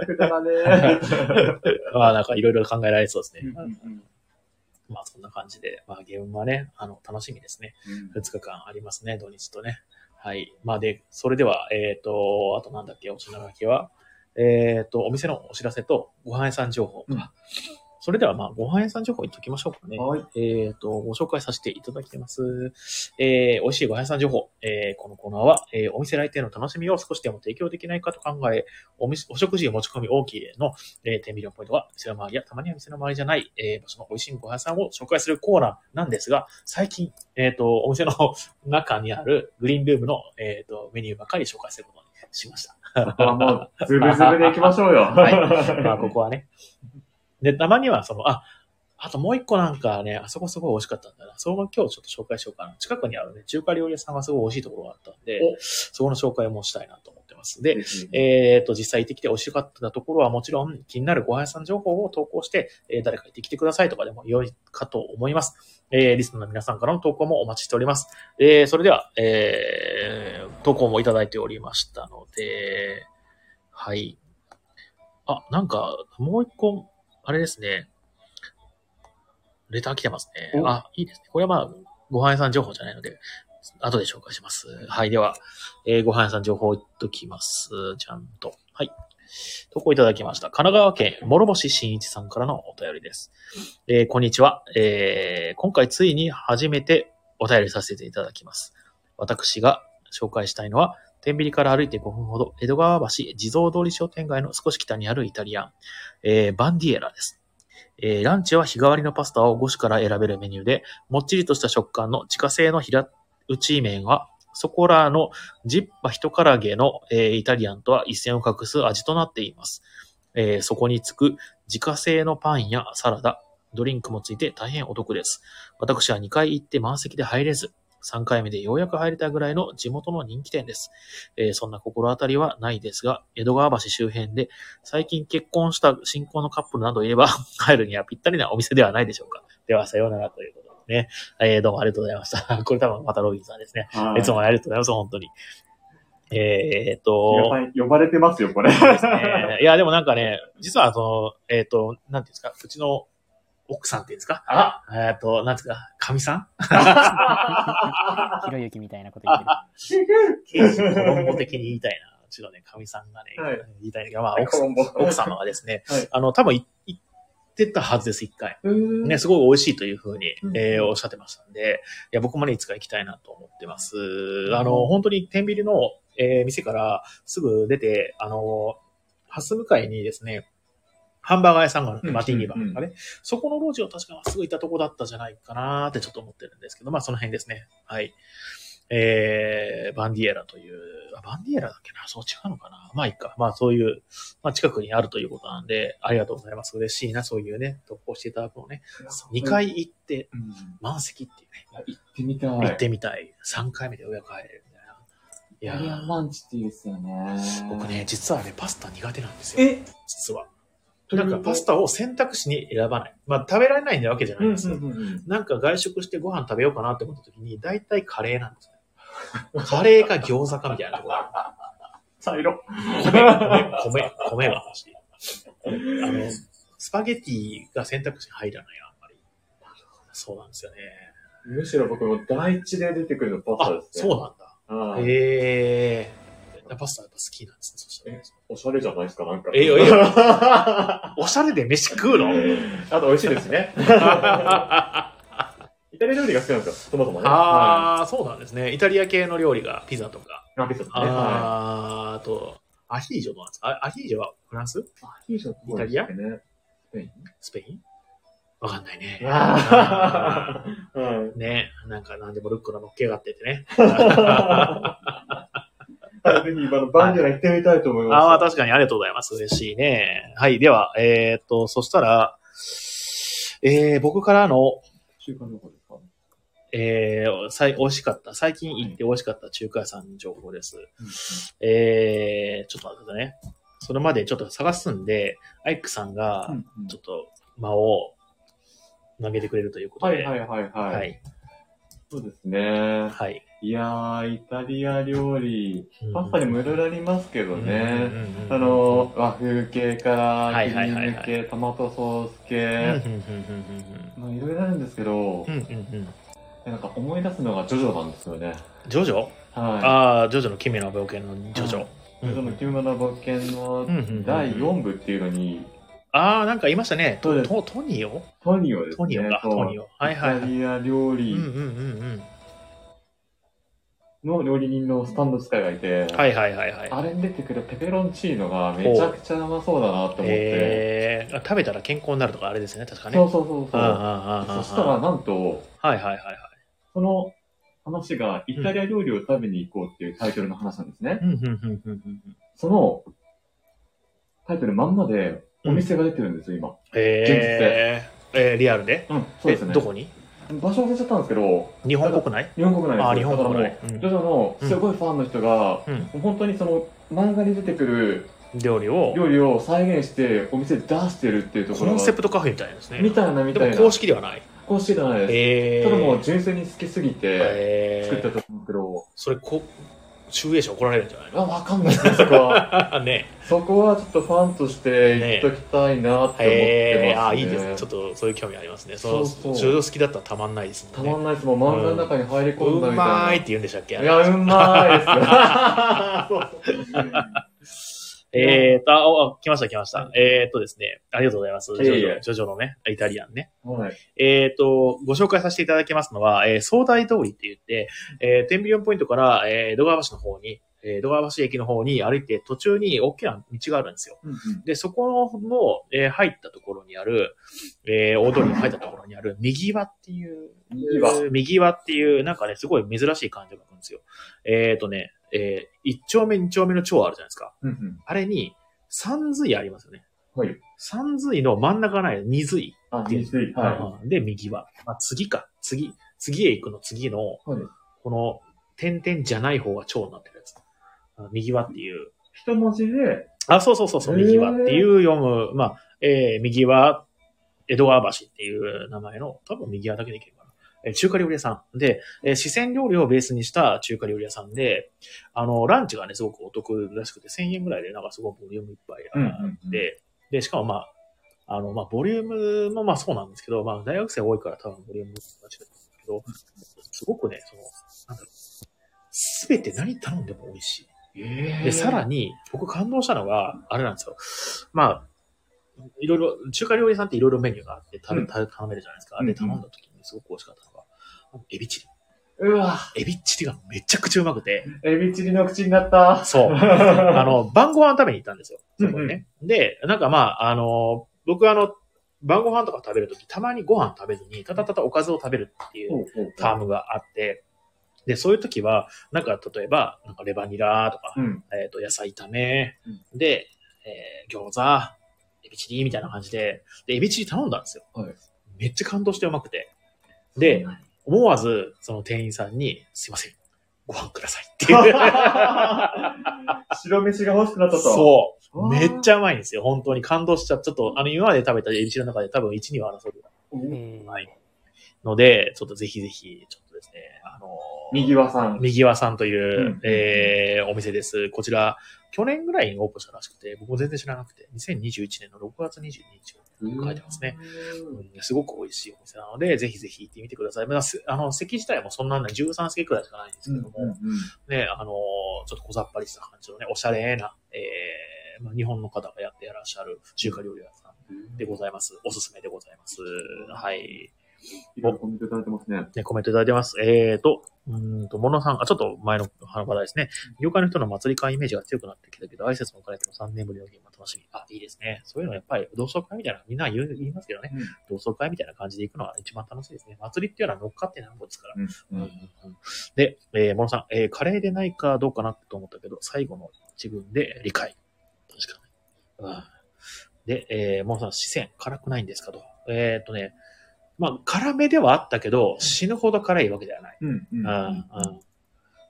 Speaker 2: くだらね
Speaker 1: まあなんかいろいろ考えられそうですね。
Speaker 2: うんうん
Speaker 1: まあそんな感じで、まあゲームはね、あの、楽しみですね。
Speaker 2: うん
Speaker 1: 2日間ありますね、土日とね。はい。まあで、それでは、えっ、と、あとなんだっけ、お品書きは、えっ、と、お店のお知らせと、ご飯屋さん情報か。
Speaker 2: うん
Speaker 1: それでは、まあ、ご飯屋さん情報言っておきましょうかね。
Speaker 2: はい。
Speaker 1: えっ、と、ご紹介させていただきます。えー、美味しいご飯屋さん情報。えー、このコーナーは、えー、お店来店の楽しみを少しでも提供できないかと考え、お店お食事を持ち込み OK の、えー、10ミリオンポイントは、店の周りやたまには店の周りじゃない、えー、場所の美味しいご飯屋さんを紹介するコーナーなんですが、最近、えっ、と、お店の 中にあるグリーンルームの、えっ、と、メニューばかり紹介することにしました。
Speaker 2: ここはもう、ズブズブで行きましょうよ。
Speaker 1: はいまあ、ここはね。で、たまには、その、あ、あともう一個なんかね、あそこすごい美味しかったんだな。それも今日ちょっと紹介しようかな。近くにあるね、中華料理屋さんがすごい美味しいところがあったんで
Speaker 2: お、
Speaker 1: そこの紹介もしたいなと思ってます。で、
Speaker 2: ぜひ
Speaker 1: えっ、と、実際行ってきて美味しかったところはもちろん気になるご飯屋さん情報を投稿して、えー誰か行ってきてくださいとかでも良いかと思います。えーリストの皆さんからの投稿もお待ちしております。えーそれでは、えー投稿もいただいておりましたので、はい。あ、なんか、もう一個、あれですね。レター来てますね。
Speaker 2: お
Speaker 1: あ、いいですね。これはまあ、ご飯屋さん情報じゃないので、後で紹介します。はい。では、えーご飯屋さん情報言っときます。ちゃんと。はい。投稿いただきました。神奈川県諸星新一さんからのお便りです。えーこんにちは。えー今回ついに初めてお便りさせていただきます。私が紹介したいのは、天秤から歩いて5分ほど、江戸川橋地蔵通り商店街の少し北にあるイタリアン、えー、バンディエラです。えーランチは日替わりのパスタを5種から選べるメニューで、もっちりとした食感の自家製の平打ち麺は、そこらのジッパ一から揚げの、えーイタリアンとは一線を画す味となっています。えーそこにつく自家製のパンやサラダ、ドリンクもついて大変お得です。私は2回行って満席で入れず、3回目でようやく入れたぐらいの地元の人気店です。えーそんな心当たりはないですが、江戸川橋周辺で最近結婚した新婚のカップルなどいれば、入るにはぴったりなお店ではないでしょうか。では、さようならということでね。えーどうもありがとうございました。これ多分またロビンさんですね。
Speaker 2: はい
Speaker 1: いつもありがとうございます、本当に。えーっと、
Speaker 2: 呼ばれてますよ、これ。
Speaker 1: ですね。いや、でもなんかね、実はその、えーっと、なんていうんですか、うちの奥さんっていうんですか？
Speaker 2: あ
Speaker 1: えーっと、なんですか、神さん？
Speaker 3: ひろゆきみたいなこと言ってる。
Speaker 1: 刑事コロンボ的に言いたいな。うちのね、神さんがね、
Speaker 2: はい。
Speaker 1: 言いたいまあ、奥様がですね、
Speaker 2: はい。
Speaker 1: あの、多分い行ってたはずです、一回。ね、
Speaker 2: ね、
Speaker 1: すごい美味しいというふうに、
Speaker 2: うん。
Speaker 1: えーおっしゃってましたんで、いや、僕もね、いつか行きたいなと思ってます。あの、本当に天秤の、えー店からすぐ出て、あの、ハス向かいにですね、ハンバーガー屋さんがあるんで、
Speaker 2: うん
Speaker 1: マティーニバーがね、
Speaker 2: うん
Speaker 1: そこの路地を確かすぐ行ったとこだったじゃないかなーってちょっと思ってるんですけど、まあその辺ですね。はい。えー、バンディエラという、あバンディエラだっけな？そう違うのかな？まあいいか。まあそういう、まあ近くにあるということなんで、ありがとうございます。嬉しいな、そういうね、投稿していただくのね。2回行って
Speaker 2: うん、
Speaker 1: 満席っていうね、
Speaker 2: 行ってみたい。
Speaker 1: 行ってみたい。3回目でようやく入れるみたいな。い
Speaker 2: イタリアンンチっていいですよね。
Speaker 1: ー、僕ね、実はね、パスタ苦手なんですよ。
Speaker 2: え？
Speaker 1: 実は。なんかパスタを選択肢に選ばない。まあ食べられないんだわけじゃないんですよ。なんか外食してご飯食べようかなって思った時に、大体カレーなんですね。カレーか餃子かみたいなところ。
Speaker 2: 茶色。
Speaker 1: 米、米、米、米が欲しい。あの、スパゲティが選択肢に入らない、あんまり。そうなんですよね。
Speaker 2: むしろ僕も第一で出てくるのパスタ
Speaker 1: あ
Speaker 2: で、す
Speaker 1: そう
Speaker 2: ね。
Speaker 1: なんだ。
Speaker 2: はい
Speaker 1: へえ。パスタやっぱ好きなんですね、そしたらね。
Speaker 2: おしゃれじゃないですか、なんか。
Speaker 1: えいやい
Speaker 2: や。
Speaker 1: おしゃれで飯食うの？
Speaker 2: あと美味しいですね。イタリア料理が好きなんですよ、そもそもね。
Speaker 1: ああ、そうなんですね。イタリア系の料理がピザとか。
Speaker 2: い。ラピザとかね。は
Speaker 1: あーあと、アヒージョどうなんですか？あアヒージョはフランス？
Speaker 2: い。アヒージョ
Speaker 1: イタリア？
Speaker 2: ね。スペイン？
Speaker 1: スペイン？わかんないね。ねなんか何でもルッコラ乗っけやがっててね。
Speaker 2: ぜひ、今のバンデラ行ってみたいと思います。
Speaker 1: ああ、確かにありがとうございます。嬉しいね。はい。では、えーっと、そしたら、えー、僕からの、
Speaker 2: 中華どこですか？
Speaker 1: えー、さい美味しかった、最近行って美味しかった中華屋さんの情報です。えー、ちょっと待ってくださいね。それまでちょっと探すんで、アイクさんがちょっと間を投げてくれるということで。
Speaker 2: はいはいはいはい。
Speaker 1: はい。
Speaker 2: そうですね。
Speaker 1: はい。
Speaker 2: いやー、イタリア料理、パスタにもいろいろありますけどね。
Speaker 1: うん
Speaker 2: あの、和風系から、
Speaker 1: はい
Speaker 2: クリ
Speaker 1: はいは
Speaker 2: 系、トマトソース系、まあいろいろあるんですけどなんか思い出すのがジョジョなんですよね。
Speaker 1: ジョジョ？
Speaker 2: はい。
Speaker 1: ああ、ジョジョの奇妙な冒険のジョジョ。
Speaker 2: はいジョジョの奇妙な冒険の第4部っていうのに、
Speaker 1: ああ、なんか言いましたね。トトニオ？
Speaker 2: トニオですね。
Speaker 1: トニオか、トニオ。はいはいはい。
Speaker 2: イタリア料
Speaker 1: うんうん
Speaker 2: 理
Speaker 1: うんうん。
Speaker 2: の料理人のスタンド使いがいて、
Speaker 1: はいはいはいはい。
Speaker 2: あれに出てくるペペロンチーノがめちゃくちゃうまそうだなと思って、
Speaker 1: えー、食べたら健康になるとかあれですね、確かね。
Speaker 2: そうそうそうそう。
Speaker 1: ああああああ
Speaker 2: そしたらなんと、
Speaker 1: はいはいはいはい。
Speaker 2: その話がイタリア料理を食べに行こうっていうタイトルの話なんですね。そのタイトルまんまでお店が出てるんですよ、今。
Speaker 1: えー、えー、リアルで？
Speaker 2: うん、そうですね。
Speaker 1: えどこに？
Speaker 2: 場所忘れちゃったんですけど、
Speaker 1: 日本国内？
Speaker 2: 日本国内
Speaker 1: あ日本国内
Speaker 2: ジョジョのすごいファンの人が、
Speaker 1: うん。
Speaker 2: もう本当にその漫画に出てくる
Speaker 1: 料理を、
Speaker 2: 料理を再現してお店で出してるっていうところが
Speaker 1: コンセプトカフェみたいですね。
Speaker 2: みたいなみたいな。
Speaker 1: でも公式ではない？
Speaker 2: 公式じゃないです。
Speaker 1: えー、
Speaker 2: ただもう純粋に好きすぎて
Speaker 1: えー、
Speaker 2: 作ったと思うけど、
Speaker 1: それこ、集英社怒られるんじゃない
Speaker 2: あ、わかんないですね、そこは。
Speaker 1: の ね
Speaker 2: そこはちょっとファンとして言っときたいなって思ってますね。
Speaker 1: えー、あーいいですね。ちょっとそういう興味ありますね。そ
Speaker 2: うそう
Speaker 1: 好きだったらたまんないです
Speaker 2: た
Speaker 1: もんね。
Speaker 2: まんないです。もう漫画の中に入り込んだ
Speaker 1: う
Speaker 2: みたいな。
Speaker 1: まーいって言うんでしたっけ？
Speaker 2: いや、うまいですよ。そうそう
Speaker 1: えーと、あ、あ来ました来ました。えーとですね、ありがとうございます。ジョジョ、ジョジョのね、イタリアンね。
Speaker 2: はい。
Speaker 1: えーと、ご紹介させていただきますのは、えー、総大通りって言って、えー、天秤4ポイントから、えー、江戸川橋の方に、えー、戸川橋駅の方に歩いて途中に大きな道があるんですよ。
Speaker 2: うんうん。
Speaker 1: で、そこの、えー入ったところにある、えー大通りに入ったところにある、右輪っていう、
Speaker 2: 右輪
Speaker 1: っていう、なんかね、すごい珍しい漢字が書くんですよ。えっ、とね、えー、一丁目二丁目の丁あるじゃないですか。
Speaker 2: うんうん。
Speaker 1: あれに、三髄ありますよね。
Speaker 2: はい。
Speaker 1: 三髄の真ん中がない二髄。
Speaker 2: あ、
Speaker 1: っていう
Speaker 2: 水水。は
Speaker 1: うんで、右輪。まあ、次か。次。次へ行くの次の、
Speaker 2: はい
Speaker 1: この、点々じゃない方が蝶になってるやつ。あ右輪っていう。
Speaker 2: い。一文字で、
Speaker 1: あ、そうそうそうそう、右輪っていう読む、まあ、えー、右輪、江戸川橋っていう名前の、多分右輪だけでいける。えー中華料理屋さん。で、えー四川料理をベースにした中華料理屋さんで、あの、ランチがね、すごくお得らしくて、1000円ぐらいで、なんかすごくボリュームいっぱいあって、で、しかもまあ、あの、まあ、ボリュームもまあそうなんですけど、まあ、大学生多いから多分ボリュームが違うんですけど、すごくね、その、なんだろう、すべて何頼んでも美味しい。
Speaker 2: え
Speaker 1: で、さらに、僕感動したのが、あれなんですよ。まあ、いろいろ、中華料理屋さんっていろいろメニューがあって、食べ、
Speaker 2: うん
Speaker 1: 頼頼めるじゃないですか。で、頼んだ時にすごく美味しかったエビチリ。
Speaker 2: うわ、
Speaker 1: エビチリがめちゃくちゃうまくて、
Speaker 2: エビチリの口になった。
Speaker 1: そう。あ
Speaker 2: あ、
Speaker 1: の、晩ご飯食べに行ったんですよ。そこにね。で、なんかまあ、あの、僕あの、晩ご飯とか食べるとき、たまにご飯食べずに、ただただおかずを食べるっていうタームがあって、で、そういう時は、なんか例えば、なんかレバニラとか、
Speaker 2: うん。
Speaker 1: えっ、と、野菜炒め、
Speaker 2: うん
Speaker 1: で、えー餃子、エビチリみたいな感じで、で、エビチリ頼んだんですよ。
Speaker 2: はい
Speaker 1: めっちゃ感動してうまくて。で、思わず、その店員さんに、すいません、ご飯くださいっていう。
Speaker 2: 白飯が欲しくなったと。
Speaker 1: そう。めっち
Speaker 2: ゃ。
Speaker 1: ゃうまいんですよ。本当に感動しちゃう。ちょっと、あの、今まで食べたエビチリの中で多分1、2は争う
Speaker 3: えー
Speaker 1: はいので、ちょっとぜひぜひ、ちょっとですね、あのー
Speaker 2: 右輪さん。
Speaker 1: 右輪さんという、
Speaker 2: うん
Speaker 1: えーお店です。こちら、去年ぐらいにオープンしたらしくて、僕も全然知らなくて、2021年の6月22日書いてますね。うんすごく美味しいお店なので、ぜひぜひ行ってみてください。まあ、すあの、席自体もそんなんない、13席くらいしかないんですけども、
Speaker 2: うんうんうん
Speaker 1: ね、あのーちょっと小ざっぱりした感じのね、おしゃれな、えーまあ、日本の方がやってやらっしゃる中華料理屋さんでございます。おすすめでございます。はい。
Speaker 2: いろいろコメントいただいてますね。
Speaker 1: ね、コメントいただいてます。えーと、うーんと、モノさん、あ、ちょっと前の話題ですね。業界の人の祭り会イメージが強くなってきたけど、挨拶も兼ねての3年ぶりのゲームは楽しみ。あ、いいですね。そういうのやっぱり同窓会みたいな、みんな言う言いますけどね、同窓会みたいな感じで行くのが一番楽しいですね。祭りっていうのは乗っかってなんぼですから。
Speaker 2: うん。
Speaker 1: う
Speaker 2: うんん
Speaker 1: うんうんで、えー、モノさん、えー、カレーでないかどうかなと思ったけど、最後の一文で理解。確かに。うんで、えー、モノさん、四川、辛くないんですかと。えー、っとね、まあ、辛めではあったけど、死ぬほど辛いわけではない。
Speaker 2: うん。うん。
Speaker 1: うんうん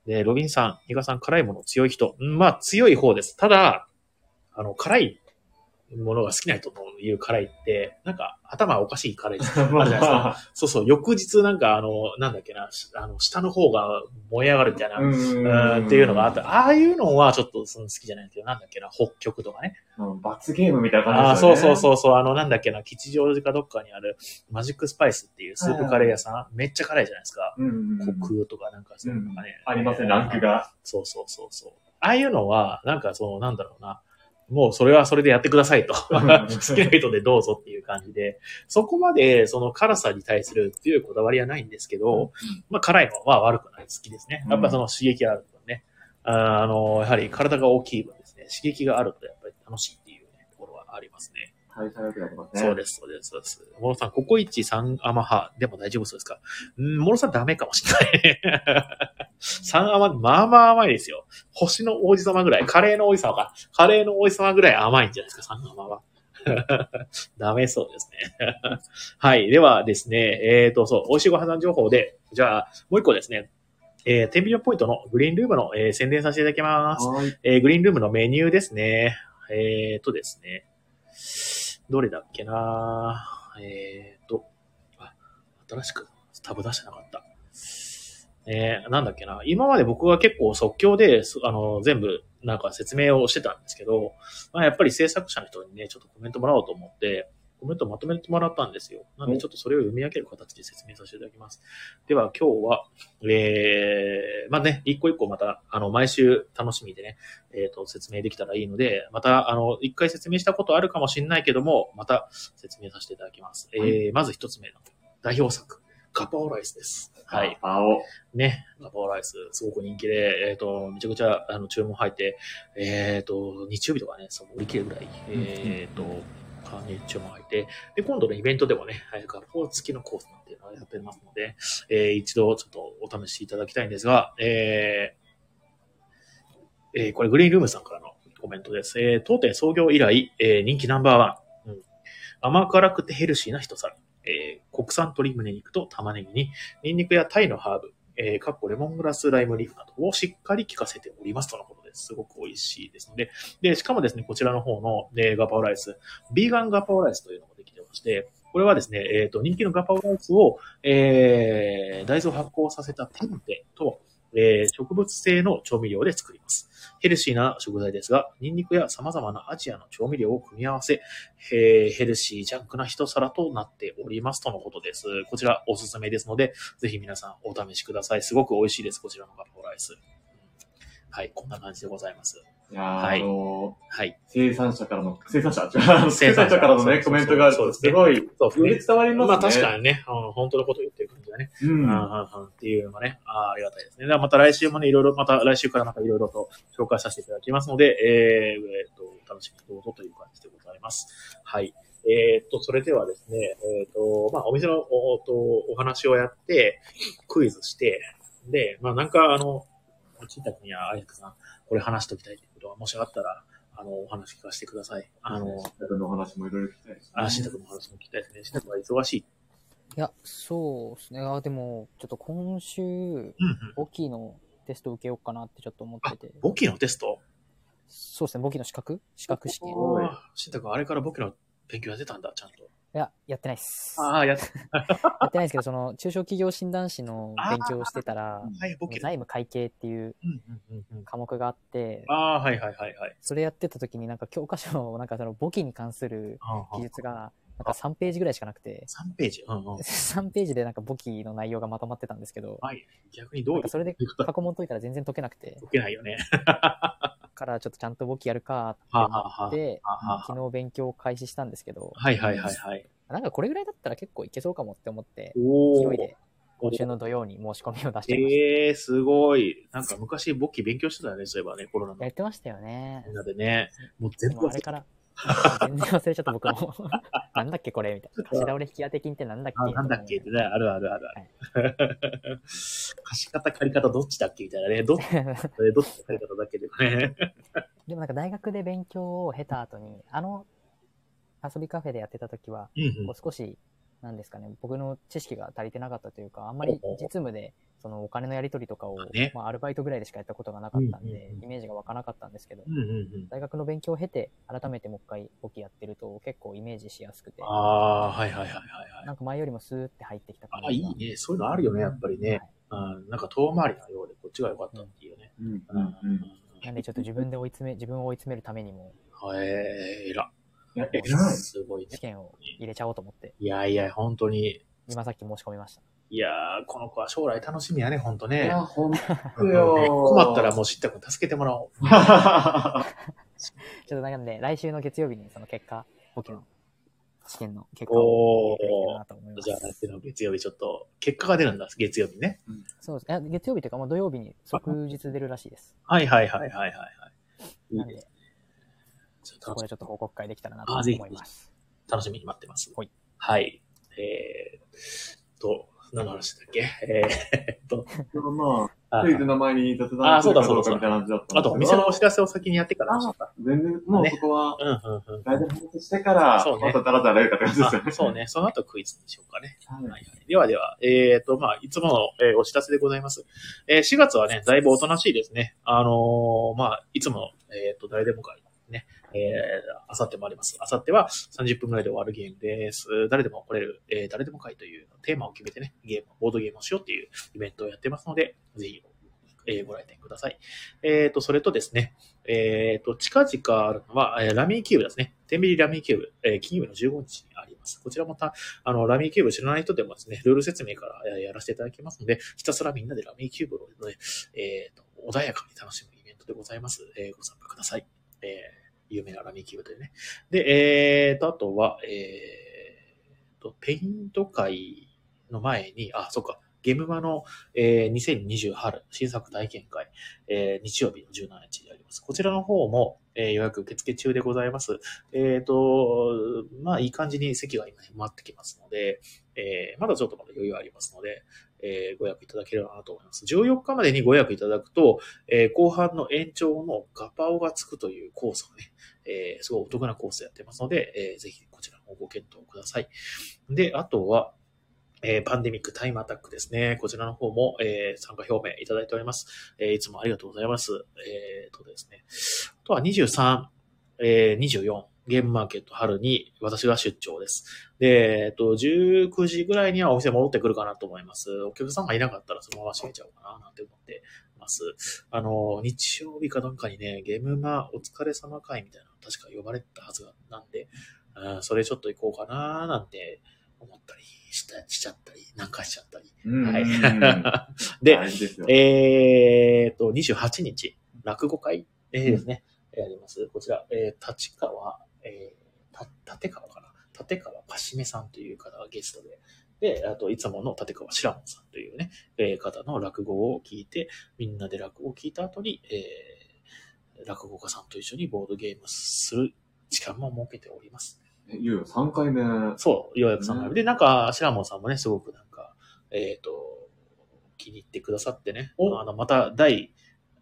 Speaker 1: で、ロビンさん、比嘉さん、辛いもの強い人。うんまあ、強い方です。ただ、あの、辛いものが好きな人の言う辛いって、なんか、頭おかしい辛い じゃないですかそうそう、翌日なんか、あの、なんだっけな、しあの、下の方が燃え上がるみたいな、
Speaker 2: う
Speaker 1: うんんっていうのがあった。ああいうのはちょっとその好きじゃないけど、なんだっけな、北極とかね。
Speaker 2: うん罰ゲームみたいな
Speaker 1: ああ、
Speaker 2: 感じですよね。
Speaker 1: そうそうそうそう、あの、なんだっけな、吉祥寺かどっかにあるマジックスパイスっていうスープカレー屋さん、めっちゃ辛いじゃないですか。
Speaker 2: うんうんうん。
Speaker 1: 虚空とかなんかそういうのがね。
Speaker 2: ありますね、ランクが。
Speaker 1: そうそうそうそう。ああいうのは、なんかその、なんだろうな。もうそれはそれでやってくださいと。好きな人でどうぞっていう感じで、そこまでその辛さに対する強いこだわりはないんですけど、まあ辛いのは悪くない。好きですね。やっぱその刺激があるとね。ああの、やはり体が大きい分ですね、刺激があるとやっぱり楽しいっていうね、ところはありますね。
Speaker 2: 対策役やってますね。
Speaker 1: そうです、そうです、そうです。モロさん、ココイチ3アマ派でも大丈夫そうですか？うん、モロさんダメかもしれない。3アマ、まあまあ甘いですよ。星の王子様ぐらい、カレーの王子様か。カレーの王子様ぐらい甘いんじゃないですか、3アマは。ダメそうですね。はい。ではですね、えっ、と、そう、美味しいご飯情報で、じゃあ、もう一個ですね、えー、テンビリオンポイントのグリーンルームの、えー宣伝させていただきます。
Speaker 2: はい。
Speaker 1: えーグリーンルームのメニューですね。えーとですね。どれだっけな？えーと、あ、新しくタブ出してなかった。えー、なんだっけな？今まで僕は結構即興で、あの、全部なんか説明をしてたんですけど、まあ、やっぱり制作者の人にね、ちょっとコメントもらおうと思って、コメントまとめてもらったんですよ。なのでちょっとそれを読み上げる形で説明させていただきます。では今日は、えー、まあね、一個一個また、あの、毎週楽しみでね、えっ、と、説明できたらいいので、また、あの、一回説明したことあるかもしれないけども、また説明させていただきます。えー、まず一つ目の代表作、ガパオライスです。はい。
Speaker 2: ガパオ。
Speaker 1: ね、ガパオライス、すごく人気で、えっ、と、めちゃくちゃ、あの、注文入って、えっ、と、日曜日とかね、そう、売り切れるぐらい、えっ、と、あね、注文入って、で、今度のイベントでもね、はいガパオ付きのコースなんていうのをやってますので、えー一度ちょっとお試しいただきたいんですが、えーえーこれグリーンルームさんからのコメントです。えー当店創業以来、えー人気ナンバーワン。うん甘辛くてヘルシーな一皿。えー国産鶏胸肉と玉ねぎに、ニンニクやタイのハーブ、えー、かっこレモングラスライムリーフなどをしっかり効かせておりますとのことです。すごく美味しいですので。で、しかもですね、こちらの方の、えーガパオライス、ビーガンガパオライスというのもできてまして、これはですね、えっ、と、人気のガパオライスを、えー、大豆を発酵させたテンペと、えー植物性の調味料で作ります。ヘルシーな食材ですが、ニンニクや様々なアジアの調味料を組み合わせ、えーヘルシージャンクな一皿となっておりますとのことです。こちらおすすめですので、ぜひ皆さんお試しください。すごく美味しいです、こちらのガパオライス。はい、こんな感じでございます。
Speaker 2: いやー
Speaker 1: はい
Speaker 2: あの
Speaker 1: はい。
Speaker 2: ー生産者から の、生産者？生産者からのね、コメントがあると、
Speaker 1: す
Speaker 2: ごい、
Speaker 1: そうですね
Speaker 2: より伝わりますね。
Speaker 1: まあ確かにね、あの本当のことを言ってる感じだね。
Speaker 2: うん。
Speaker 1: うんうんうんっていうのがね、ありがたいですね。ではまた来週もね、いろいろ、また来週からまたいろいろと紹介させていただきますので、えー、えーと、楽しみにどうぞという感じでございます。はい。えー、と、それではですね、えー、と、まあ、お店のおとお話をやって、クイズして、で、まあ、なんか、あの、ちたくんやあやくさん、これ話しときたいということがもしあったら、あの、お話聞かせてください。あの、
Speaker 2: 僕のお話もいろいろ聞きたいですね。
Speaker 1: あ、しんたくんの話も聞きたいですね。しんたくんは忙しい。
Speaker 3: いや、そうですね。あ、でも、ちょっと今週。簿記のテスト受けようかなってちょっと思ってて。
Speaker 1: 簿記のテスト？
Speaker 3: そうですね、簿記の資格？資格試験。い
Speaker 1: おーしんたくん、あれから簿記の勉強やってたんだ、ちゃんと。
Speaker 3: や、やってないっす。
Speaker 1: ああ、やっ
Speaker 3: やってないんですけど、その、中小企業診断士の勉強をしてたら。財務会計っていう。科目があって、
Speaker 1: ああ、はいはいはいはい。
Speaker 3: それやってた時になんか教科書を、なんかその簿記に関する記述が、なんか3ページぐらいしかなくて、
Speaker 1: 3ページ。うんうん。
Speaker 3: 3ページでなんか簿記の内容がまとまってたんですけど、
Speaker 1: はい。逆にどういう
Speaker 3: それで過去問解いたら全然解けなくて、
Speaker 1: 解けないよね。
Speaker 3: からちょっとちゃんと簿記やるかって
Speaker 1: はあ
Speaker 3: 思って、昨日勉強を開始したんですけど、
Speaker 1: はいはいはいはい。
Speaker 3: なんかこれぐらいだったら結構いけそうかもって思って、
Speaker 1: お
Speaker 3: 勢いで今週の土曜に申し込みを出してまし
Speaker 1: ええー、すごい。なんか昔簿記勉強してたよね、そういえばね、コロナの
Speaker 3: た。やってましたよね
Speaker 1: みん。なでね。もう全
Speaker 3: で
Speaker 1: 部忘れ
Speaker 3: もあれから、全然忘れちゃった僕も。なんだっけこれみたいな。貸し倒れ引き当て金ってなんだっけ
Speaker 1: あ、なんだっけってね、あるあるあるある。貸し方借り方どっちだっけみたいなね。どっち、どっちの借り方だっけでね。
Speaker 3: でもなんか大学で勉強を経た後に、あの遊びカフェでやってた時は、
Speaker 1: うん
Speaker 3: こう少し、なんですかね、僕の知識が足りてなかったというか、あんまり実務で、そのお金のやり取りとかを、
Speaker 1: ね
Speaker 3: まあアルバイトぐらいでしかやったことがなかったんで、イメージが湧かなかったんですけど、
Speaker 1: うん。うんうんうん。
Speaker 3: 大学の勉強を経て、改めてもう一回簿記やってると結構イメージしやすくて、
Speaker 1: ああ、はいはいはいはいはい。
Speaker 3: なんか前よりもスーって入ってきた感
Speaker 1: あ、い。いね。そういうのあるよね、やっぱりね。うん、なんか遠回りなようで、こっちが良かったっていうね。
Speaker 2: うん
Speaker 1: う
Speaker 2: うんうん。
Speaker 3: なんでちょっと自分で追い詰め、自分を追い詰めるためにも、
Speaker 1: えー、えら。
Speaker 2: いや、い。
Speaker 1: すごいね
Speaker 3: 試。験を入れちゃおうと思って、
Speaker 1: いやいや、本当に。
Speaker 3: 今さっき申し込みました。
Speaker 1: いやー、この子は将来楽しみやね、本当ね。
Speaker 2: いや、ほんと
Speaker 1: うん
Speaker 2: よ。
Speaker 1: 困ったらもう知ったくん助けてもらおう。
Speaker 3: ちょっとなんで、来週の月曜日にその結果、簿記の試験の結果をいけたらなと思いま
Speaker 1: じゃあ、
Speaker 3: す。
Speaker 1: 来週の月曜日ちょっと、結果が出るんだ、月曜日ね。
Speaker 3: そうです。いや月曜日というか、もう土曜日に即日出るらしいです。
Speaker 1: はいはいはいはいはいはい。い
Speaker 3: で
Speaker 1: です。、
Speaker 3: そこでちょっと報告会できたらなと思います。
Speaker 1: 楽しみに待ってます。
Speaker 3: はい。
Speaker 1: はい。えー、と、何の話だっけ？えーっと、
Speaker 2: まあ、
Speaker 1: あ
Speaker 2: クイズの前に雑
Speaker 1: あ
Speaker 2: 談する
Speaker 1: そうだそうだ
Speaker 2: かどうかみたいな感じだった
Speaker 1: あと、お店のお知らせを先にやってから。
Speaker 2: 全然、もうそこは、
Speaker 1: うんうんうん。
Speaker 2: 大体話してから、
Speaker 1: そうね
Speaker 2: またダラダラやるかって感じですよね。
Speaker 1: あそうね。その後クイズにしようかね。
Speaker 2: はい
Speaker 1: はいはい。ではでは、えっ、と、まあ、いつもの、えーお知らせでございます。えー4月はね、だいぶおとなしいですね。あのーまあ、いつもの、えっ、と、誰でも会ね、えー、あさってもあります。あさっては30分くらいで終わるゲームです。誰でも来れる、えー誰でも会というテーマを決めてね、ゲーム、ボードゲームをしようっていうイベントをやってますので、ぜひ、えーご来店ください。えっ、と、それとですね、えっ、と、近々あるのは、えーラミーキューブですね。天秤ラミーキューブ、えー金曜日の15日にあります。こちらまた、あの、ラミーキューブ知らない人でもですね、ルール説明からやらせていただきますので、ひたすらみんなでラミーキューブを、ね、えーと、穏やかに楽しむイベントでございます。えーご参加ください。えー有名なラミキューブでね。で、えーと、あとは、えーと、ペイント会の前に、あ、そっか、ゲームマの、えー、2020春新作体験会、えー、日曜日の17日であります。こちらの方も、えー、予約受付中でございます。えっ、ー、と、まあ、いい感じに席が今、ね、待ってきますので、えー、まだちょっとまだ余裕ありますので、えー、ご予約いただければなと思います。14日までにご予約いただくと、えー、後半の延長のガパオがつくというコースをね、えー、すごいお得なコースやってますので、えー、ぜひこちらもご検討ください。で、あとは、えー、パンデミックタイムアタックですね。こちらの方も、えー、参加表明いただいております。えー、いつもありがとうございます。えー、とですね。あとは23、えー、24、ゲームマーケット春に私が出張です。で、えっと、19時ぐらいにはお店戻ってくるかなと思います。お客さんがいなかったらそのまま閉めちゃおうかななんて思ってます。あの、日曜日かなんかにね、ゲームマお疲れ様会みたいなの確か呼ばれたはずなんで、うん、それちょっと行こうかななんて思ったりしたしちゃったり、なんかしちゃったり。はい。で、えー、っと、28日、落語会、えー、ですね、うん、やります。こちら、えー、立川、えー、た、立川かな？立川かしめさんという方がゲストで、で、あと、いつもの立川しらもさんというね、えー、方の落語を聞いて、みんなで落語を聞いた後に、えー、落語家さんと一緒にボードゲームする時間も設けております。
Speaker 2: いよいよ3回目。
Speaker 1: そう、ようやく3回目。で、なんか、シラモンさんもね、すごくなんか、えっ、ー、と、気に入ってくださってね、あの、また第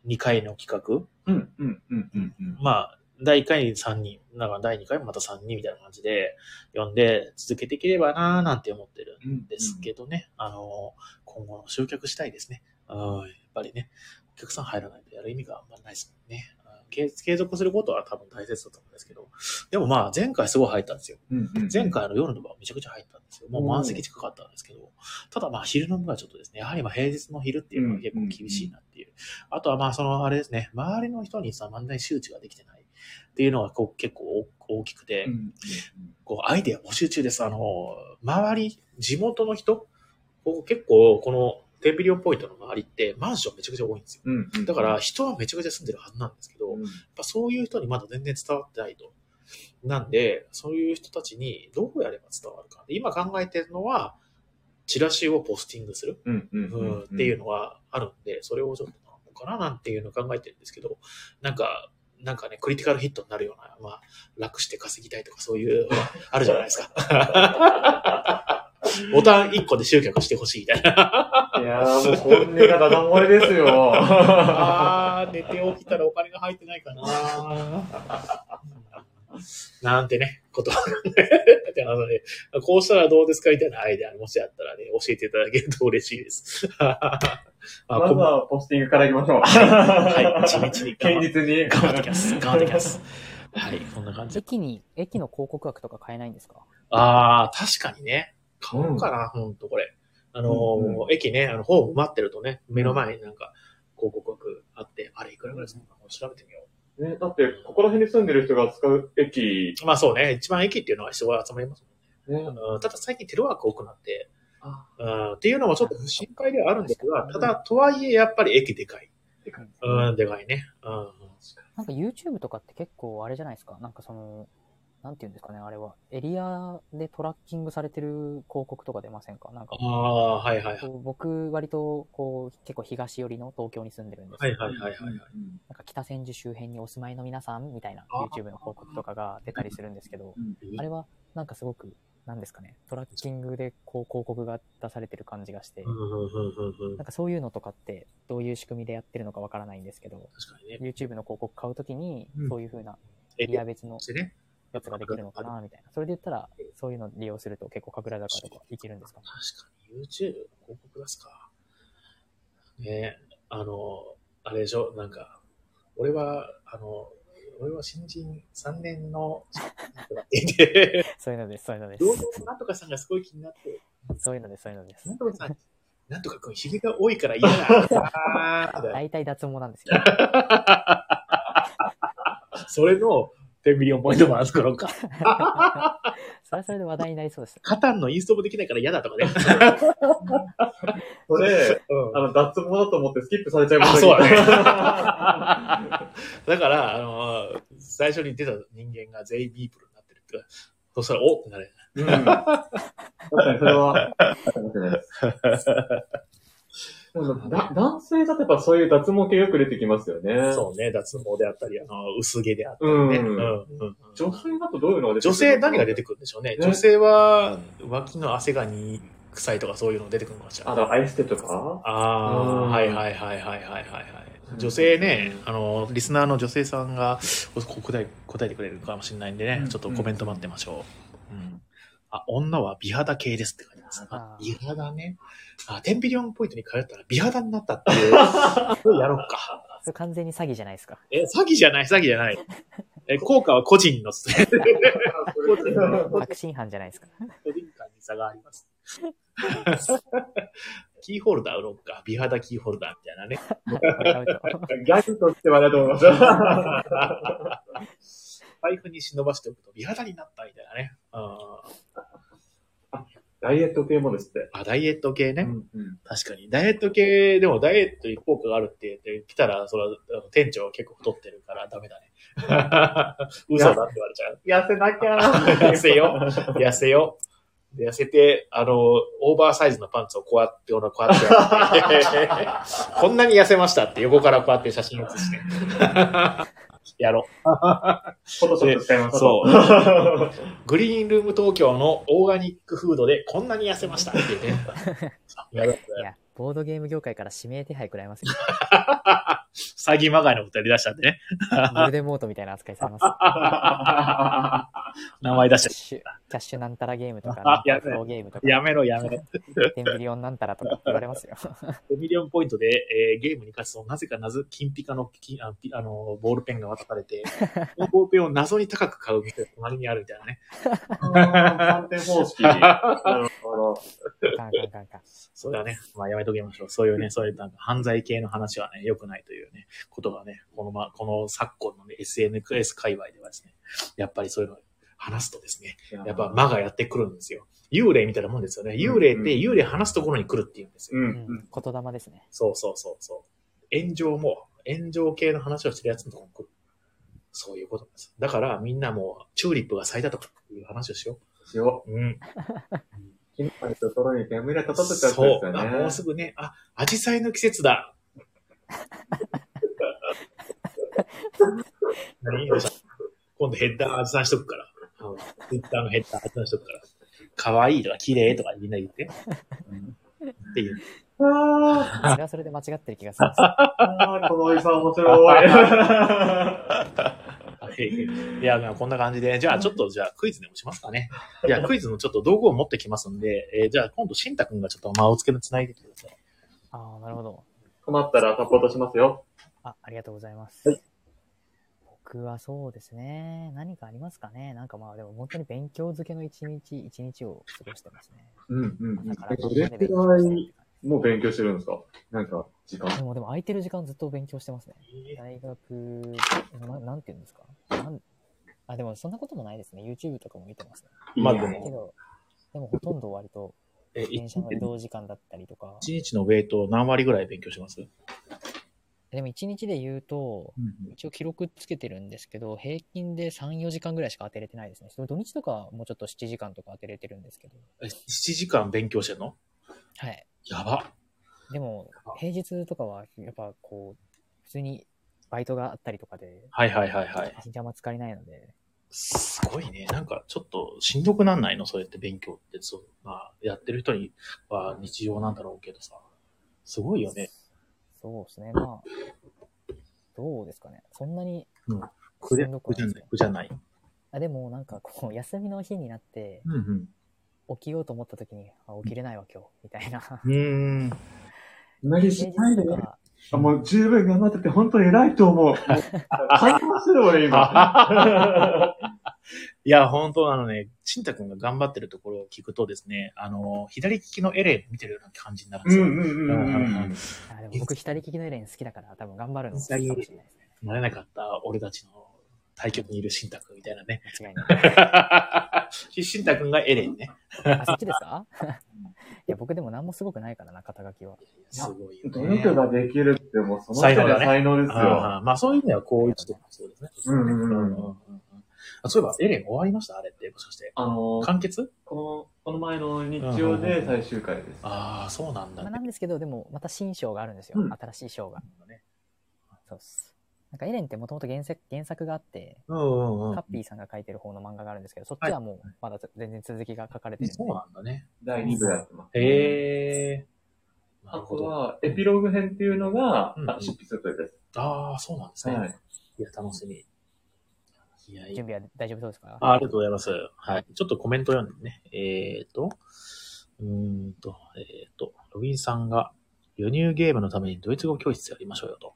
Speaker 1: 2回の企画。
Speaker 2: うん、うん、うん、うん。
Speaker 1: まあ、第1回に3人、だから第2回もまた3人みたいな感じで読んで続けていければなーなんて思ってるんですけどね、うんうん、あの、今後の集客したいですね。うん、やっぱりね、お客さん入らないとやる意味があんまりないですもんね。継続することは多分大切だと思うんですけど、でもまあ前回すごい入ったんですよ。うんうん、前回の夜の部はめちゃくちゃ入ったんですよ。もう満席近かったんですけど、ただまあ昼の部はちょっとですね、やはりまあ平日の昼っていうのは結構厳しいなっていう。あとはまあそのあれですね、周りの人にさ、漫才周知ができてないっていうのがこう結構大きくて、こうアイデア募集中です。あの、周り、地元の人、こう結構このテンビリオンポイントの周りってマンションめちゃくちゃ多いんですよ。うんうん、だから人はめちゃくちゃ住んでるはずなんですけど、うん、やっぱそういう人にまだ全然伝わってないと。なんで、そういう人たちにどうやれば伝わるか。今考えてるのは、チラシをポスティングするっていうのがあるんで、それをちょっとなのかななんていうのを考えてるんですけど、なんか、なんかね、クリティカルヒットになるような、まあ、楽して稼ぎたいとかそういう、あるじゃないですか。ボタン1個で集客してほしいみたいな。
Speaker 2: いやーもう本音がダダ漏れですよ。
Speaker 1: あー、寝て起きたらお金が入ってないかななんてね、ことを考えてますので、こうしたらどうですかみたいなアイデアもしあったらね、教えていただけると嬉しいです。
Speaker 2: まずはポスティングからいきましょう。
Speaker 1: はい、地道に。
Speaker 2: 堅実に。
Speaker 1: 頑張ってきます。頑張ってきます。はい、こんな感じ。
Speaker 3: 駅に、駅の広告枠とか買えないんですか？
Speaker 1: ああ、確かにね。買おうかな、うん、ほんとこれ。あのーうんうん、駅ね、あの、ホーム待ってるとね、目の前になんか広告枠あって、あれいくらぐらいですか調べてみよ
Speaker 2: う。ね、だって、ここら辺に住んでる人が使う駅。
Speaker 1: まあそうね、一番駅っていうのは人が集まりますもんね。ねうん、ただ最近テレワーク多くなって、うん、っていうのもちょっと不心配ではあるんですけど、ただ、とはいえやっぱり駅でかい。でかい、ね、うん、でかいね。うん。
Speaker 3: なんか YouTube とかって結構あれじゃないですか。なんかその、なんていうんですかね、あれは。エリアでトラッキングされてる広告とか出ませんか？なんか。
Speaker 1: ああ、はいはい、はい。
Speaker 3: 僕、割と、こう、結構東寄りの東京に住んでるんですけ
Speaker 1: ど、はいはいはいはい、なん
Speaker 3: か北千住周辺にお住まいの皆さんみたいな YouTube の広告とかが出たりするんですけど、あれは、なんかすごく、なんですかね、トラッキングでこう広告が出されてる感じがして、なんかそういうのとかってどういう仕組みでやってるのかわからないんですけど、
Speaker 1: ね、
Speaker 3: YouTube の広告買うときに、そういうふうなエリア別の、やつができるのかな、みたいな。それで言ったら、そういうの利用すると結構神楽坂とかいけるんですか、ね、
Speaker 1: 確かに YouTube 広告出すか。ねあの、あれでしょ、なんか、俺は、あの、俺は新人3年の、
Speaker 3: そういうのです、そういうのです。
Speaker 1: なんとかさんがすごい気になって。
Speaker 3: そういうのです、そういうのです。
Speaker 1: なんとかさん、なんとか君、ひげが多いから嫌だ。
Speaker 3: 大体脱毛なんですよ。
Speaker 1: それの、10ミリオンポイントも作ろうか。
Speaker 3: それはそれで話題になりそうです。
Speaker 1: カタンのインストもできないから嫌だとかね。
Speaker 2: それ、うん、あの、脱毛だと思ってスキップされちゃいました
Speaker 1: そうだね。だから、あの、最初に出た人間が全員ビープルになってるってそしたら、おってなる。
Speaker 2: うん。確かにそれは。だ男性だとやっぱそういう脱毛系よく出てきますよね。
Speaker 1: そうね、脱毛であったり、あの、薄毛であったり
Speaker 2: うん。
Speaker 1: ね。うんうんうん
Speaker 2: 女性だとどういうのが出てくる
Speaker 1: 女性何が出てくるんでしょうね。
Speaker 2: ね
Speaker 1: 女性は、脇の汗がに臭いとかそういうの出てくるのかしら。
Speaker 2: あ、だからアイステとか？
Speaker 1: ああ、
Speaker 2: うん
Speaker 1: はいはいはいはいはいはいはい。女性ね、あの、リスナーの女性さんがこ答え答えてくれるかもしれないんでね、
Speaker 2: うん
Speaker 1: ちょっとコメント待ってましょう。うん。あ、女は美肌系ですってあ美肌ね。あ、テンビリオンポイントに通ったら美肌になったっていう。やろうか。
Speaker 3: それ完全に詐欺じゃないですか。
Speaker 1: え、詐欺じゃない、詐欺じゃない。え、効果は個人の、個人の、個
Speaker 3: 確信犯じゃないですか。
Speaker 1: 人間に差があります。キーホルダー売ろうか。美肌キーホルダーみたいなね。
Speaker 3: アウト
Speaker 2: ギャグとしてはだと思います。
Speaker 1: 財布に忍ばしておくと美肌になったみたいなね。あ
Speaker 2: ダイエット系もですって。
Speaker 1: あ、ダイエット系ね。
Speaker 2: うんうん
Speaker 1: 確かに。ダイエット系、でもダイエットに効果があるって言って来たら、それはあの店長は結構太ってるからダメだね。嘘だって言われちゃう。
Speaker 2: 痩せなきゃ
Speaker 1: 痩せよ痩せよで痩せて、あの、オーバーサイズのパンツをこうやって、こうやって、こんなに痩せましたって横からこうやって写真写して。やろ
Speaker 2: フォトショップ使います。
Speaker 1: そう グリーンルーム東京のオーガニックフードでこんなに痩せましたっていうね。やろう
Speaker 3: ボードゲーム業界から指名手配くらいますよ。
Speaker 1: 詐欺まがいのことやり出したんでね。
Speaker 3: ゴルデンモートみたいな扱いされます。
Speaker 1: 名前出し
Speaker 3: キャッシュ、キャッシュなんたらゲームとか、
Speaker 1: あ やめ
Speaker 3: なんたらフローゲームとか、
Speaker 1: やめろやめろ。
Speaker 3: テンビリオンなんたらとか言われますよ。
Speaker 1: 5ミリオンポイントで、えーゲームに勝つと、なぜか謎、金ピカの金あピあのボールペンが渡されて、このボールペンを謎に高く買う店が隣にあるみたいなね。
Speaker 2: 反転方式。
Speaker 1: それはね、まあやめときましょう。そういうね、そういうなんか犯罪系の話はね、良くないというね、ことがね、このま、この昨今のね、SNS 界隈ではですね、やっぱりそういうのを話すとですね、やっぱ魔がやってくるんですよ。幽霊みたいなもんですよね。幽霊って幽霊話すところに来るっていうんですよ。
Speaker 2: うん
Speaker 3: 言霊ですね。
Speaker 1: そうそうそうそう。炎上も、炎上系の話をしてるやつのところに来る。そういうことです。だからみんなもう、チューリップが咲いたとかっていう話をしよ
Speaker 2: しよ
Speaker 1: う。うん。
Speaker 2: う。金ぱいところに煙が立たせちゃった
Speaker 1: そう。
Speaker 2: ですよ
Speaker 1: あ、もう
Speaker 2: ね。
Speaker 1: すぐね、あ、アジサイの季節だ。何どうした今度ヘッダーアジサイしとくから。うんツイッターのヘッダーアジサイしとくから。可愛いとか綺麗とかみんな言って。っていう。
Speaker 2: あ
Speaker 3: それはそれで間違ってる気がするんですよ。
Speaker 2: あ、このおじさん面白い。
Speaker 1: いや、まあこんな感じで、じゃあちょっとじゃあクイズでもしますかね。いや、クイズのちょっと道具を持ってきますんで、えーじゃあ今度、しんたくんがちょっと間をつけて繋いでください。
Speaker 3: ああ、なるほど。
Speaker 2: 困ったらサポートしますよ。
Speaker 3: あ、ありがとうございます。僕はそうですね。何かありますかねなんかまあでも本当に勉強漬けの一日、一日を過ごしてますね。
Speaker 2: うんうん
Speaker 3: だから
Speaker 2: どれくらいもう勉強してるんですか？なんか、時間。
Speaker 3: でもでも空いてる時間ずっと勉強してますね。大学、ななんて言うんですか？なんあ、でもそんなこともないですね。YouTube とかも見てますね。
Speaker 1: まあで
Speaker 2: いいね
Speaker 3: けど、でもほとんど割と
Speaker 1: え、
Speaker 3: 電車の移動時間だったりとか。
Speaker 1: 一日のウェイト何割ぐらい勉強します？
Speaker 3: でも1日で言うと、一応記録つけてるんですけど、平均で3、4時間ぐらいしか当てれてないですね。その土日とかはもうちょっと7時間とか当てれてるんですけど。
Speaker 1: え7時間勉強してんの？
Speaker 3: はい。
Speaker 1: やば。
Speaker 3: でも、平日とかは、やっぱこう、普通にバイトがあったりとかで、
Speaker 1: はいはいはいはい。
Speaker 3: 一日あんま疲れないので、
Speaker 1: すごいね。なんかちょっとしんどくなんないの？そうやって勉強って。そう。まあ、やってる人には日常なんだろうけどさ。すごいよね。
Speaker 3: そうですね。まあ、どうですかね。そんなに
Speaker 1: うん。苦じゃ
Speaker 3: しんどく
Speaker 1: 苦じゃない
Speaker 3: ないですね。。
Speaker 1: 苦じゃない。
Speaker 3: あでもなんかこう、休みの日になって、
Speaker 1: うん
Speaker 3: 起きようと思った時に、あ、起きれないわ今日、みたいな。
Speaker 1: うん。うーん。
Speaker 2: 無理
Speaker 3: 平
Speaker 2: しないでね。もう十分頑張ってて本当に偉いと思う。感動する俺今。
Speaker 1: いや、本当あのね、ちんたくんが頑張ってるところを聞くとですね、あの、左利きのエレン見てるような感じになるんですよ。
Speaker 2: うんうんうんうん。
Speaker 3: あでも僕左利きのエレン好きだから多分頑張るのかもしれないですね。
Speaker 1: なれなかった俺たちの対局にいるしんたくんみたいなね。
Speaker 3: 間違いない。
Speaker 1: しんたくんがエレンね。
Speaker 3: あ、そっちですか？いや、僕でも何もすごくないからな、肩書きは。
Speaker 1: すごいよ
Speaker 2: 努
Speaker 1: ね。
Speaker 2: 力ができるってもうその人が
Speaker 1: 才能だね
Speaker 2: 才能ですよ。
Speaker 1: ああまあそういう意味ではこういう人もそうですね。
Speaker 2: うんうんうん
Speaker 1: うんうんあそういえば、エレン終わりました？あれって、もしかして。
Speaker 2: あの、
Speaker 1: 完結？
Speaker 2: この、この前の日曜で最終回です。
Speaker 1: ああ、そうなんだ
Speaker 3: まあ、
Speaker 1: ね。
Speaker 3: なんですけど、でも、また新章があるんですよ。
Speaker 2: うん
Speaker 3: 新しい章が。そうっす。なんかエレンってもともと原作原作があって、
Speaker 1: うんうんうん。
Speaker 3: カッピーさんが書いてる方の漫画があるんですけど、そっちはもうまだ全然続きが書かれてるんで。
Speaker 1: そうなんだね。
Speaker 2: 第2部やってます。
Speaker 1: へえ。な
Speaker 2: あ
Speaker 1: るほど。
Speaker 2: とは、エピローグ編っていうのが、
Speaker 1: うん
Speaker 2: あ執筆予定です。
Speaker 1: ああ、そうなんですね。
Speaker 2: はい。
Speaker 1: いや、楽しみ。いや、いい
Speaker 3: 準備は大丈夫そうですか？
Speaker 1: あありがとうございます。はい。ちょっとコメント読んでね。えっ、と、うーんと、えっ、と、ロビンさんが、輸入ゲームのためにドイツ語教室やりましょうよと。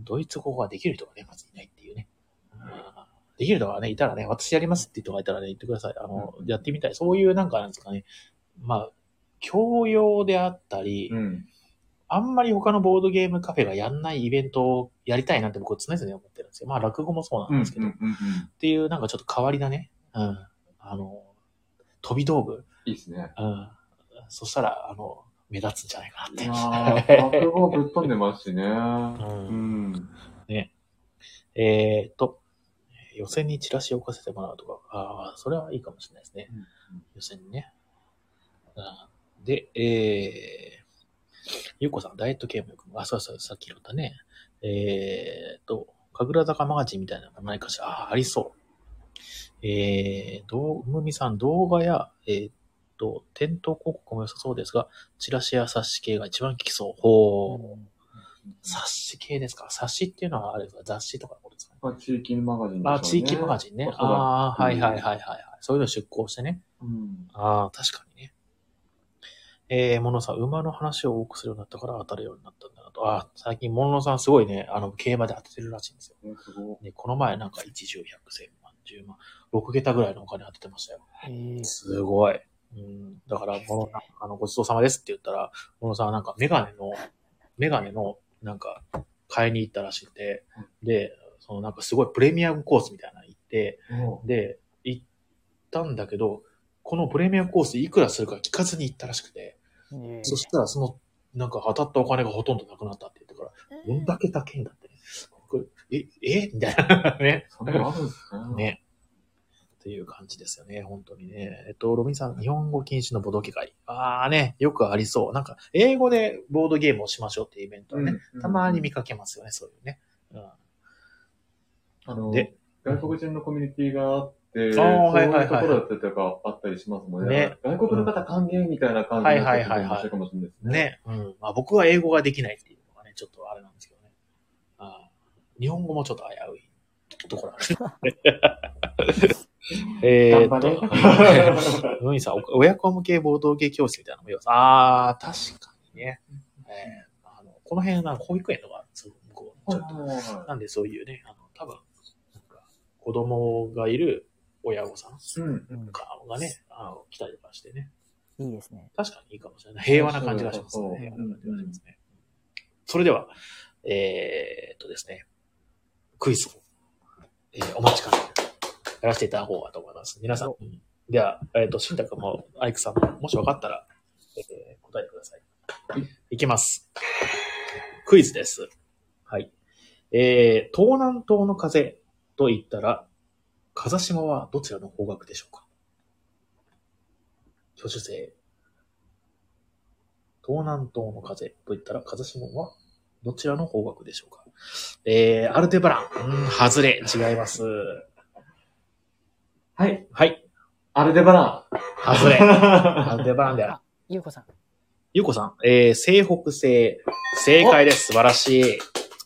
Speaker 1: ドイツ語ができる人がね、まずいないっていうね。うんできる人がね、いたらね、私やりますって人がいたらね、言ってください。あの、やってみたい。そういうなんかなんですかね。まあ、教養であったり、
Speaker 2: うん。
Speaker 1: あんまり他のボードゲームカフェがやんないイベントをやりたいなって僕常々思ってるんですよ。まあ、落語もそうなんですけど、っ。ていうなんかちょっと変わりだね。うん。あの、飛び道具。
Speaker 2: いいですね。
Speaker 1: うん。そしたら、あの、目立つんじゃないかなって。
Speaker 2: ああ、落語ぶっ飛んでますしね。
Speaker 1: う
Speaker 2: うんん。
Speaker 1: えーっと、予選にチラシを置かせてもらうとか、ああ、それはいいかもしれないですね。予選にね。うんで、えー、ゆうこさん、ダイエットゲームよく、あ、そうそう、さっき言ったね。えーっと、神楽坂マガジンみたいなのないかしら。ああ、ありそう。えー、どう、むみさん、動画や、えーっと、店頭広告も良さそうですが、チラシや冊子系が一番効きそう。ほう。
Speaker 3: うん
Speaker 1: 冊子系ですか？冊子っていうのはあれですか？雑誌とかのことですかね？
Speaker 2: まあ、地域マガジンね
Speaker 1: あ、地域マガジンね。ああ、はいはいはいはいはい。そういうの出向してね。
Speaker 2: うん。
Speaker 1: ああ、確かにね。えー、モノさん、馬の話を多くするようになったから当たるようになったんだなと。ああ、最近モノさんすごいね、あの、競馬で当ててるらしいんですよ。
Speaker 2: ね
Speaker 1: この前なんか一十百千万、十万、6桁ぐらいのお金当ててましたよ。
Speaker 3: へー
Speaker 1: すごい。うん、だから、モノさん、あの、ごちそうさまですって言ったら、モノさんはなんかメガネの、メガネの、なんか、買いに行ったらしくて、で、そのなんかすごいプレミアムコースみたいなの行って、で、行ったんだけど、このプレミアムコースいくらするか聞かずに行ったらしくて、
Speaker 3: へー
Speaker 1: そしたらその、なんか当たったお金がほとんどなくなったって言ってから、どんだけ高いんだってえ、え？みたいなね。
Speaker 2: そんなのあるんですね。
Speaker 1: ね。っていう感じですよね、本当にね。えっと、ロビンさん、日本語禁止のボドゲ会。ああね、よくありそう。なんか、英語でボードゲームをしましょうっていうイベントはね、
Speaker 2: うん
Speaker 1: たまに見かけますよね、そういうね。うん、
Speaker 2: あの、
Speaker 1: で
Speaker 2: 外国人のコミュニティがあって、
Speaker 1: あ
Speaker 2: そう
Speaker 1: い
Speaker 2: うところだったりとかあったりしますもんね。
Speaker 1: ね
Speaker 2: 外国の方歓迎みたいな感じになって
Speaker 1: はいはいはいはい
Speaker 2: 面白いかもしれないですね。
Speaker 1: ね。うん。まあ僕は英語ができないっていうのがね、ちょっとあれなんですけどね。あー日本語もちょっと危ういところある。えーっと、
Speaker 2: れ
Speaker 1: ロインさん、お親子向けボードゲー教室みたいなのもよ。ああ、確かにね。えーあのこの辺は保育園とかあるんですよ、向こう。ちょっと。なんでそういうね、あの、多分、なんか、子供がいる親御さんかがね、あの来たりとかしてね。
Speaker 3: いいですね。
Speaker 1: 確かにいいかもしれない。平和な感じがします
Speaker 2: そう
Speaker 1: ね。
Speaker 2: そう
Speaker 1: 平和な感じがしますね。それでは、えー、っとですね、クイズを、えーお待ちかね、やらせていただこうかと思います。皆さん、うんでは、えーっと、しんたくんも、アイクさんも、もし分かったら、えー答えてください。いきます。クイズです。はい。えー、東南東の風と言ったら、風島はどちらの方角でしょうか？挙手制。東南東の風と言ったら、風下はどちらの方角でしょうか？えー、アルデバラン。うん、外れ。違います。
Speaker 2: はい。
Speaker 1: はい。
Speaker 2: アルデバラ
Speaker 1: 外れ。ア
Speaker 2: ン。
Speaker 1: ルデバランである。
Speaker 3: ゆうこさん。
Speaker 1: ゆうこさん、えー、西北西。正解です。素晴らしい。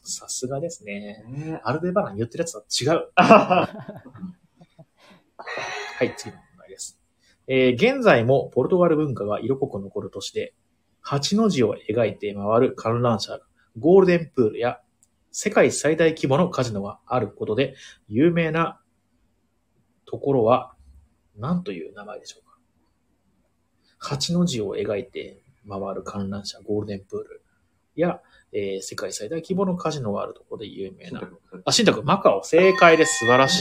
Speaker 1: さすがですね。
Speaker 2: ね
Speaker 1: アルデバラン言ってるやつは違う。
Speaker 2: あ
Speaker 1: はい、次の問題です。えー現在もポルトガル文化が色濃く残る都市で、八の字を描いて回る観覧車、ゴールデンプールや世界最大規模のカジノがあることで有名なところは何という名前でしょうか八の字を描いて回る観覧車、ゴールデンプールや、えー世界最大規模のカジノがあるところで有名な。あ、しんたくん、マカオ、正解です。素晴らしい。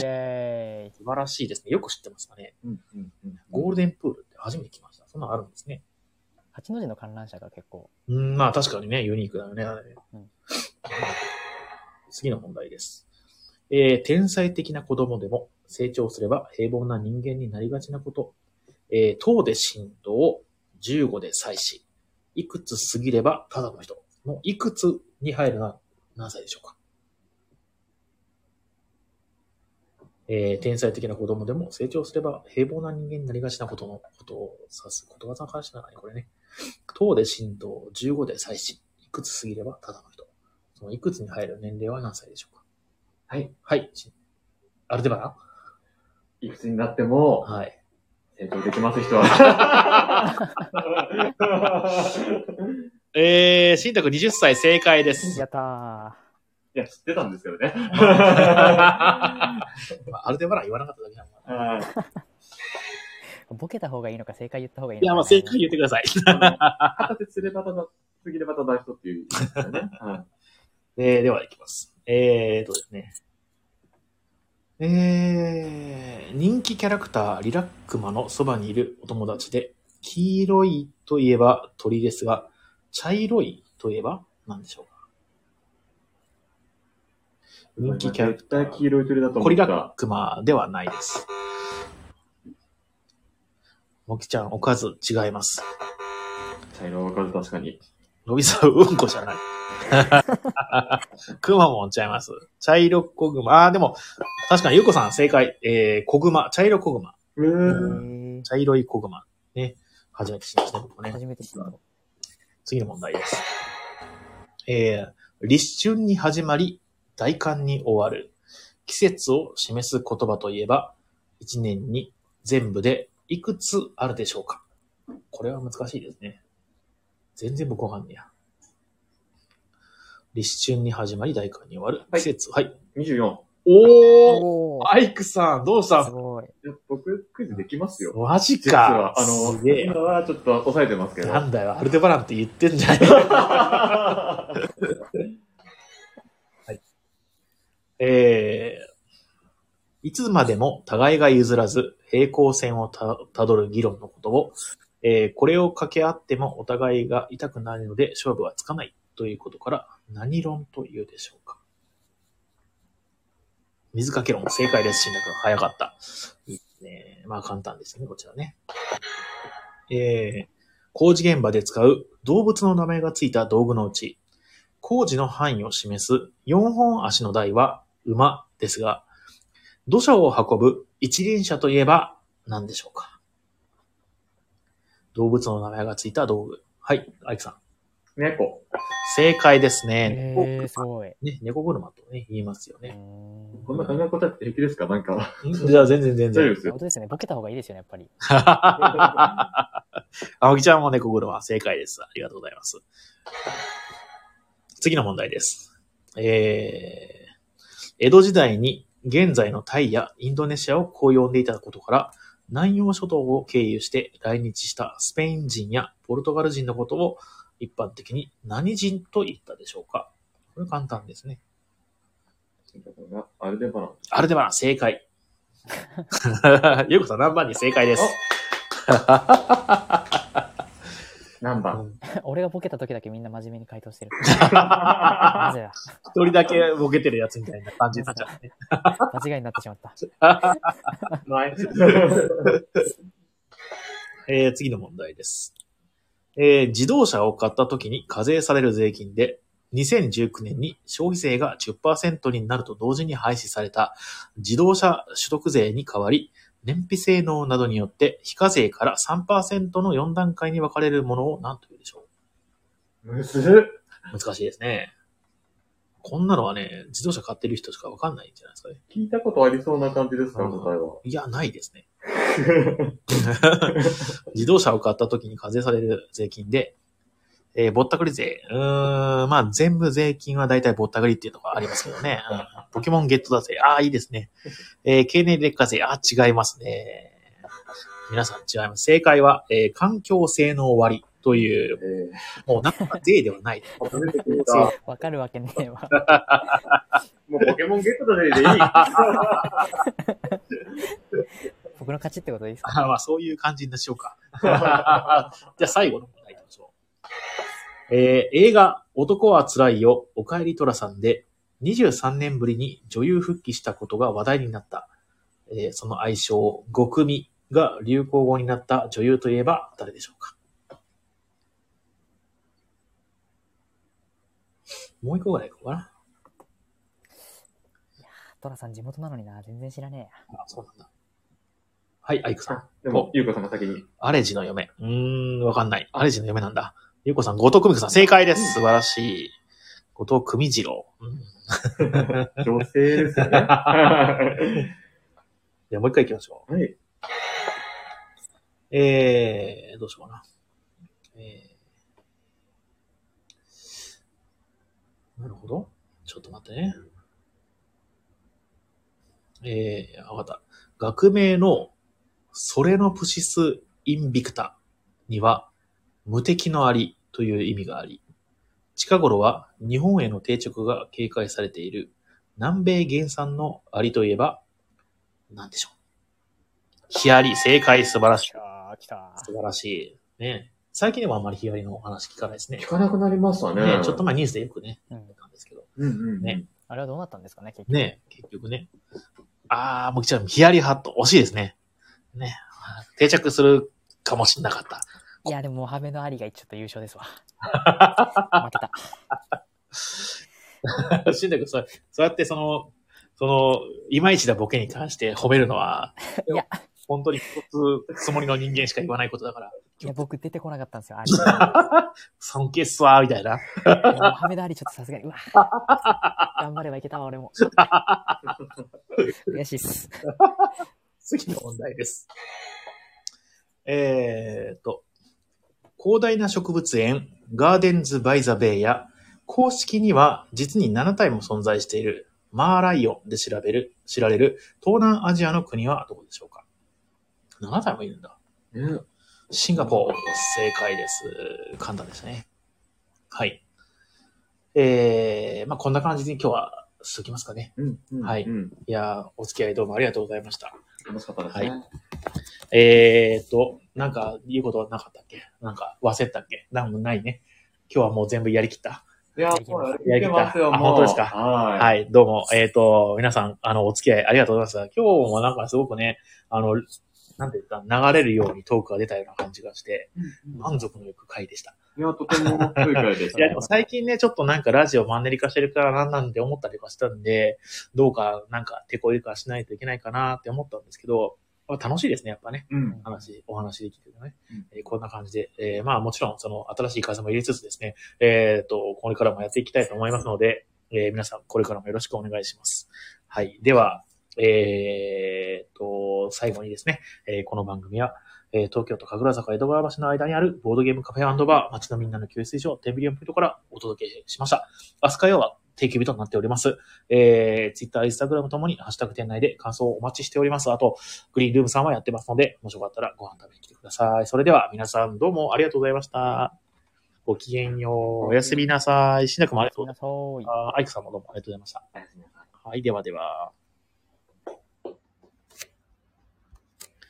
Speaker 1: 素晴らしいですね。よく知ってますかね。
Speaker 2: うんうんうん
Speaker 1: ゴールデンプールって初めて来ました。そんなのあるんですね。
Speaker 3: 八の字の観覧車が結構。
Speaker 1: うん、まあ確かにね、ユニークだよね。あれ
Speaker 3: うん
Speaker 1: 次の問題です。えー天才的な子供でも成長すれば平凡な人間になりがちなこと。えー、等で振動、15で祭祀。いくつ過ぎればただの人。のいくつに入るのは何歳でしょうかえー、天才的な子供でも成長すれば平凡な人間になりがちなことのことを指す言葉の話なのに、これね。等で振動、15で祭祀。いくつ過ぎればただの人。そのいくつに入る年齢は何歳でしょうか
Speaker 2: はい。
Speaker 1: はい。アルデバラ
Speaker 2: いくつになっても、
Speaker 1: はい。
Speaker 2: 成長できます人は。
Speaker 1: えー、新宅20歳正解です。
Speaker 3: やった
Speaker 2: いや、知ってたんですけどね。
Speaker 1: まあアルデバラ言わなかっただけな。
Speaker 2: はい
Speaker 3: ー。ボケた方がいいのか正解言った方がいい
Speaker 1: いや、
Speaker 3: のか。
Speaker 1: まあ正解言ってください。
Speaker 2: 片手すればただ、過ぎればただ人っていうね。はい
Speaker 1: えー、では行きます。えーとですね。えー、人気キャラクター、リラックマのそばにいるお友達で、黄色いといえば鳥ですが、茶色いといえば何でしょうか？人気キャラクター
Speaker 2: 黄色い鳥だと思
Speaker 1: コリラッ。クマではないです。もきちゃん、おかず違います。
Speaker 2: 茶色わかる、確かに。
Speaker 1: のびさううんこじゃない。くまモンちゃいます。茶色こぐま。あー、でも、確かにゆうこさん正解。えー、こぐま。茶色こぐま。
Speaker 2: うん。
Speaker 3: ー
Speaker 1: 茶色いこぐま。ね。初めて知りましたね、ね。
Speaker 3: 初めて知った。
Speaker 1: 次の問題です。えー、立春に始まり、大寒に終わる。季節を示す言葉といえば、一年に全部でいくつあるでしょうか？これは難しいですね。全然僕わかんねえや。立春に始まり、大寒に終わる。
Speaker 2: はい
Speaker 1: 季節。はい。
Speaker 2: 24。
Speaker 1: おー
Speaker 3: おー
Speaker 1: アイクさん、どうした
Speaker 3: すごい。
Speaker 2: いや僕、クイズできますよ。
Speaker 1: マジ
Speaker 2: 実は
Speaker 1: か。、
Speaker 2: あの、
Speaker 1: すげえ
Speaker 2: 今。はちょっと抑えてますけど。
Speaker 1: なんだよ、アルデバランって言ってんじゃねえ えー、いつまでも互いが譲らず平行線をたたどる議論のことを、えーこれを掛け合ってもお互いが痛くなるので勝負はつかないということから何論というでしょうか水かけ論、正解です。新く早かった。いいですね。まあ簡単ですね、こちらね。えー、工事現場で使う動物の名前がついた道具のうち、工事の範囲を示す4本足の台は馬ですが、土砂を運ぶ一輪車といえば何でしょうか動物の名前がついた道具。はい、アイクさん。
Speaker 2: 猫。
Speaker 1: 正解ですね。
Speaker 3: へー、すごい。
Speaker 1: ね、猫車とね、言いますよね。
Speaker 3: ん
Speaker 2: こんな考え答えって平気ですか？なんか。
Speaker 1: じゃあ全然全然
Speaker 3: 本。当ですね。ボケた方がいいですよね、やっぱり。
Speaker 1: 青木ちゃんも猫車正解です。ありがとうございます。次の問題です。えー、江戸時代に現在のタイやインドネシアをこう呼んでいたことから、南洋諸島を経由して来日したスペイン人やポルトガル人のことを一般的に何人と言ったでしょうか？これ簡単ですね。
Speaker 2: アルデバラン。
Speaker 1: アルデバラン正解。ゆうこさん何番に正解です？
Speaker 2: 何番？
Speaker 3: 俺がボケた時だけみんな真面目に回答してる。なぜだ
Speaker 1: 一人だけボケてるやつみたいな感じになっちゃうね。
Speaker 3: 間違いになってしまった。
Speaker 2: ない。
Speaker 1: えー次の問題です。えー自動車を買った時に課税される税金で、2019年に消費税が10%になると同時に廃止された自動車取得税に代わり、燃費性能などによって非課税から3%の4段階に分かれるものを何というでしょ
Speaker 2: むず
Speaker 1: 難しいですね。こんなのはね、自動車買ってる人しか分かんないんじゃないですかね。
Speaker 2: 聞いたことありそうな感じですか
Speaker 1: うん
Speaker 2: 答えは。
Speaker 1: いや、ないですね。自動車を買った時に課税される税金で、えーぼったくり税。うーん、まあ全部税金は大体ぼったくりっていうのがありますけどね。うん、ポケモンゲットだぜ。ああ、いいですね。えー経年劣化税。あー違いますね。皆さん違います。正解は、えー環境性能割という、
Speaker 2: え
Speaker 1: もうなんか税ではない。
Speaker 3: わかるわけねえわ。
Speaker 2: もうポケモンゲットだねでいい。
Speaker 3: 僕の勝ちってことですか？
Speaker 1: あーまあそういう感じにしようか。じゃあ最後の問題いきましょう。えー映画、男は辛いよ、おかえりトラさんで、23年ぶりに女優復帰したことが話題になった。えーその愛称、5組が流行語になった女優といえば誰でしょうか？もう一個ぐらいいこうかな。
Speaker 3: トラさん地元なのにな、全然知らねえや。
Speaker 1: あ、そうなんだ。はい、アイクさん。
Speaker 2: でも、ゆうこさんが先に。
Speaker 1: アレジの嫁。うーん、わかんない。アレジの嫁なんだ。ゆうこさん、後藤久美子さん、正解です。素晴らしい。後藤久美次郎。うん、
Speaker 2: 女性ですよね。は
Speaker 1: じゃあもう一回行きましょう。
Speaker 2: い。
Speaker 1: えー、どうしようかな。えー、なるほど。ちょっと待ってね。えー、わかった。学名のソレノプシス・インビクタには無敵のアリという意味があり、近頃は日本への定着が警戒されている南米原産のアリといえば何でしょうヒアリ、正解、素晴らしい。
Speaker 3: 来た。
Speaker 1: 素晴らしい。ね。最近でもあんまりヒアリのお話聞かないですね
Speaker 2: 聞。かなくなりましたね。
Speaker 1: ねちょっと前ニュースでよくね、
Speaker 3: うん
Speaker 1: たんですけど。
Speaker 2: うんうん。
Speaker 1: ね。
Speaker 3: あれはどうなったんですかね、結局。
Speaker 1: ね結局ね。あー、もうちゃん、ヒアリハット、惜しいですね。ね。定着するかもしれなかった。
Speaker 3: いや、でも、モハメド・アリがちょっと優勝ですわ。負けた。
Speaker 1: しんだけど、そうそうやってその、その、いまいちなボケに関して褒めるのは、
Speaker 3: いや、
Speaker 1: 本当に一つつもりの人間しか言わないことだから、
Speaker 3: いや、僕出てこなかったんですよ、アリ。
Speaker 1: 尊敬っすわー、みたいな。
Speaker 3: いやモハメド・アリちょっとさすがに、うわ。頑張ればいけたわ、俺も。悔しいっす。
Speaker 1: 次の問題です。えーと、広大な植物園、ガーデンズ・バイ・ザ・ベイや、公式には実に7体も存在しているマーライオンで調べる、知られる東南アジアの国はどこでしょうか ?7 体もいるんだ。
Speaker 2: ね
Speaker 1: シンガポール、正解です。簡単でしたね。はい。えー、まあこんな感じで今日はしときますかね。
Speaker 2: うん。うん
Speaker 1: はい
Speaker 2: うん。
Speaker 1: いやーお付き合いどうもありがとうございました。
Speaker 2: 楽しかったですね。
Speaker 1: はえーっと、なんか言うことはなかったっけ？なんか忘れたっけ？なんもないね。今日はもう全部やりきった。
Speaker 2: いや、もうやりきますよ、
Speaker 1: あ
Speaker 2: もう。
Speaker 1: 本当ですか？
Speaker 2: はい。
Speaker 1: はい、どうも。えーっと、皆さん、あの、お付き合いありがとうございます。今日もなんかすごくね、あの、なんて言った流れるようにトークが出たような感じがして、
Speaker 2: うん
Speaker 1: 満足のいく回でした。
Speaker 2: いや、とても良い回でし
Speaker 1: いや、
Speaker 2: た
Speaker 1: でも。最近ね、ちょっとなんかラジオマンネリ化してるからなんなんて思ったりとかしたんで、どうかなんか手こ入れ化しないといけないかなって思ったんですけど、まあ楽しいですね、やっぱね。
Speaker 2: うん。
Speaker 1: 話、お話できてるね。
Speaker 2: うん
Speaker 1: えーこんな感じで、えーまあもちろんその新しい風も入れつつですね、えっ、と、これからもやっていきたいと思いますので、えー皆さんこれからもよろしくお願いします。はい。では、えっ、と、最後にですね、えーこの番組は、えー東京都神楽坂江戸川橋の間にあるボードゲームカフェバー、街のみんなの給水所、テンビリオンポイントからお届けしました。明日火曜は定休日となっております。えー、Twitter、Instagram ともにハッシュタグ店内で感想をお待ちしております。あと、グリーンルームさんはやってますので、もしよかったらご飯食べに来てください。それでは皆さんどうもありがとうございました。ごきげんよう。おやすみなさい。しなくもありがとうございました。アイクさんもどうもありがとうございました。はい、ではでは。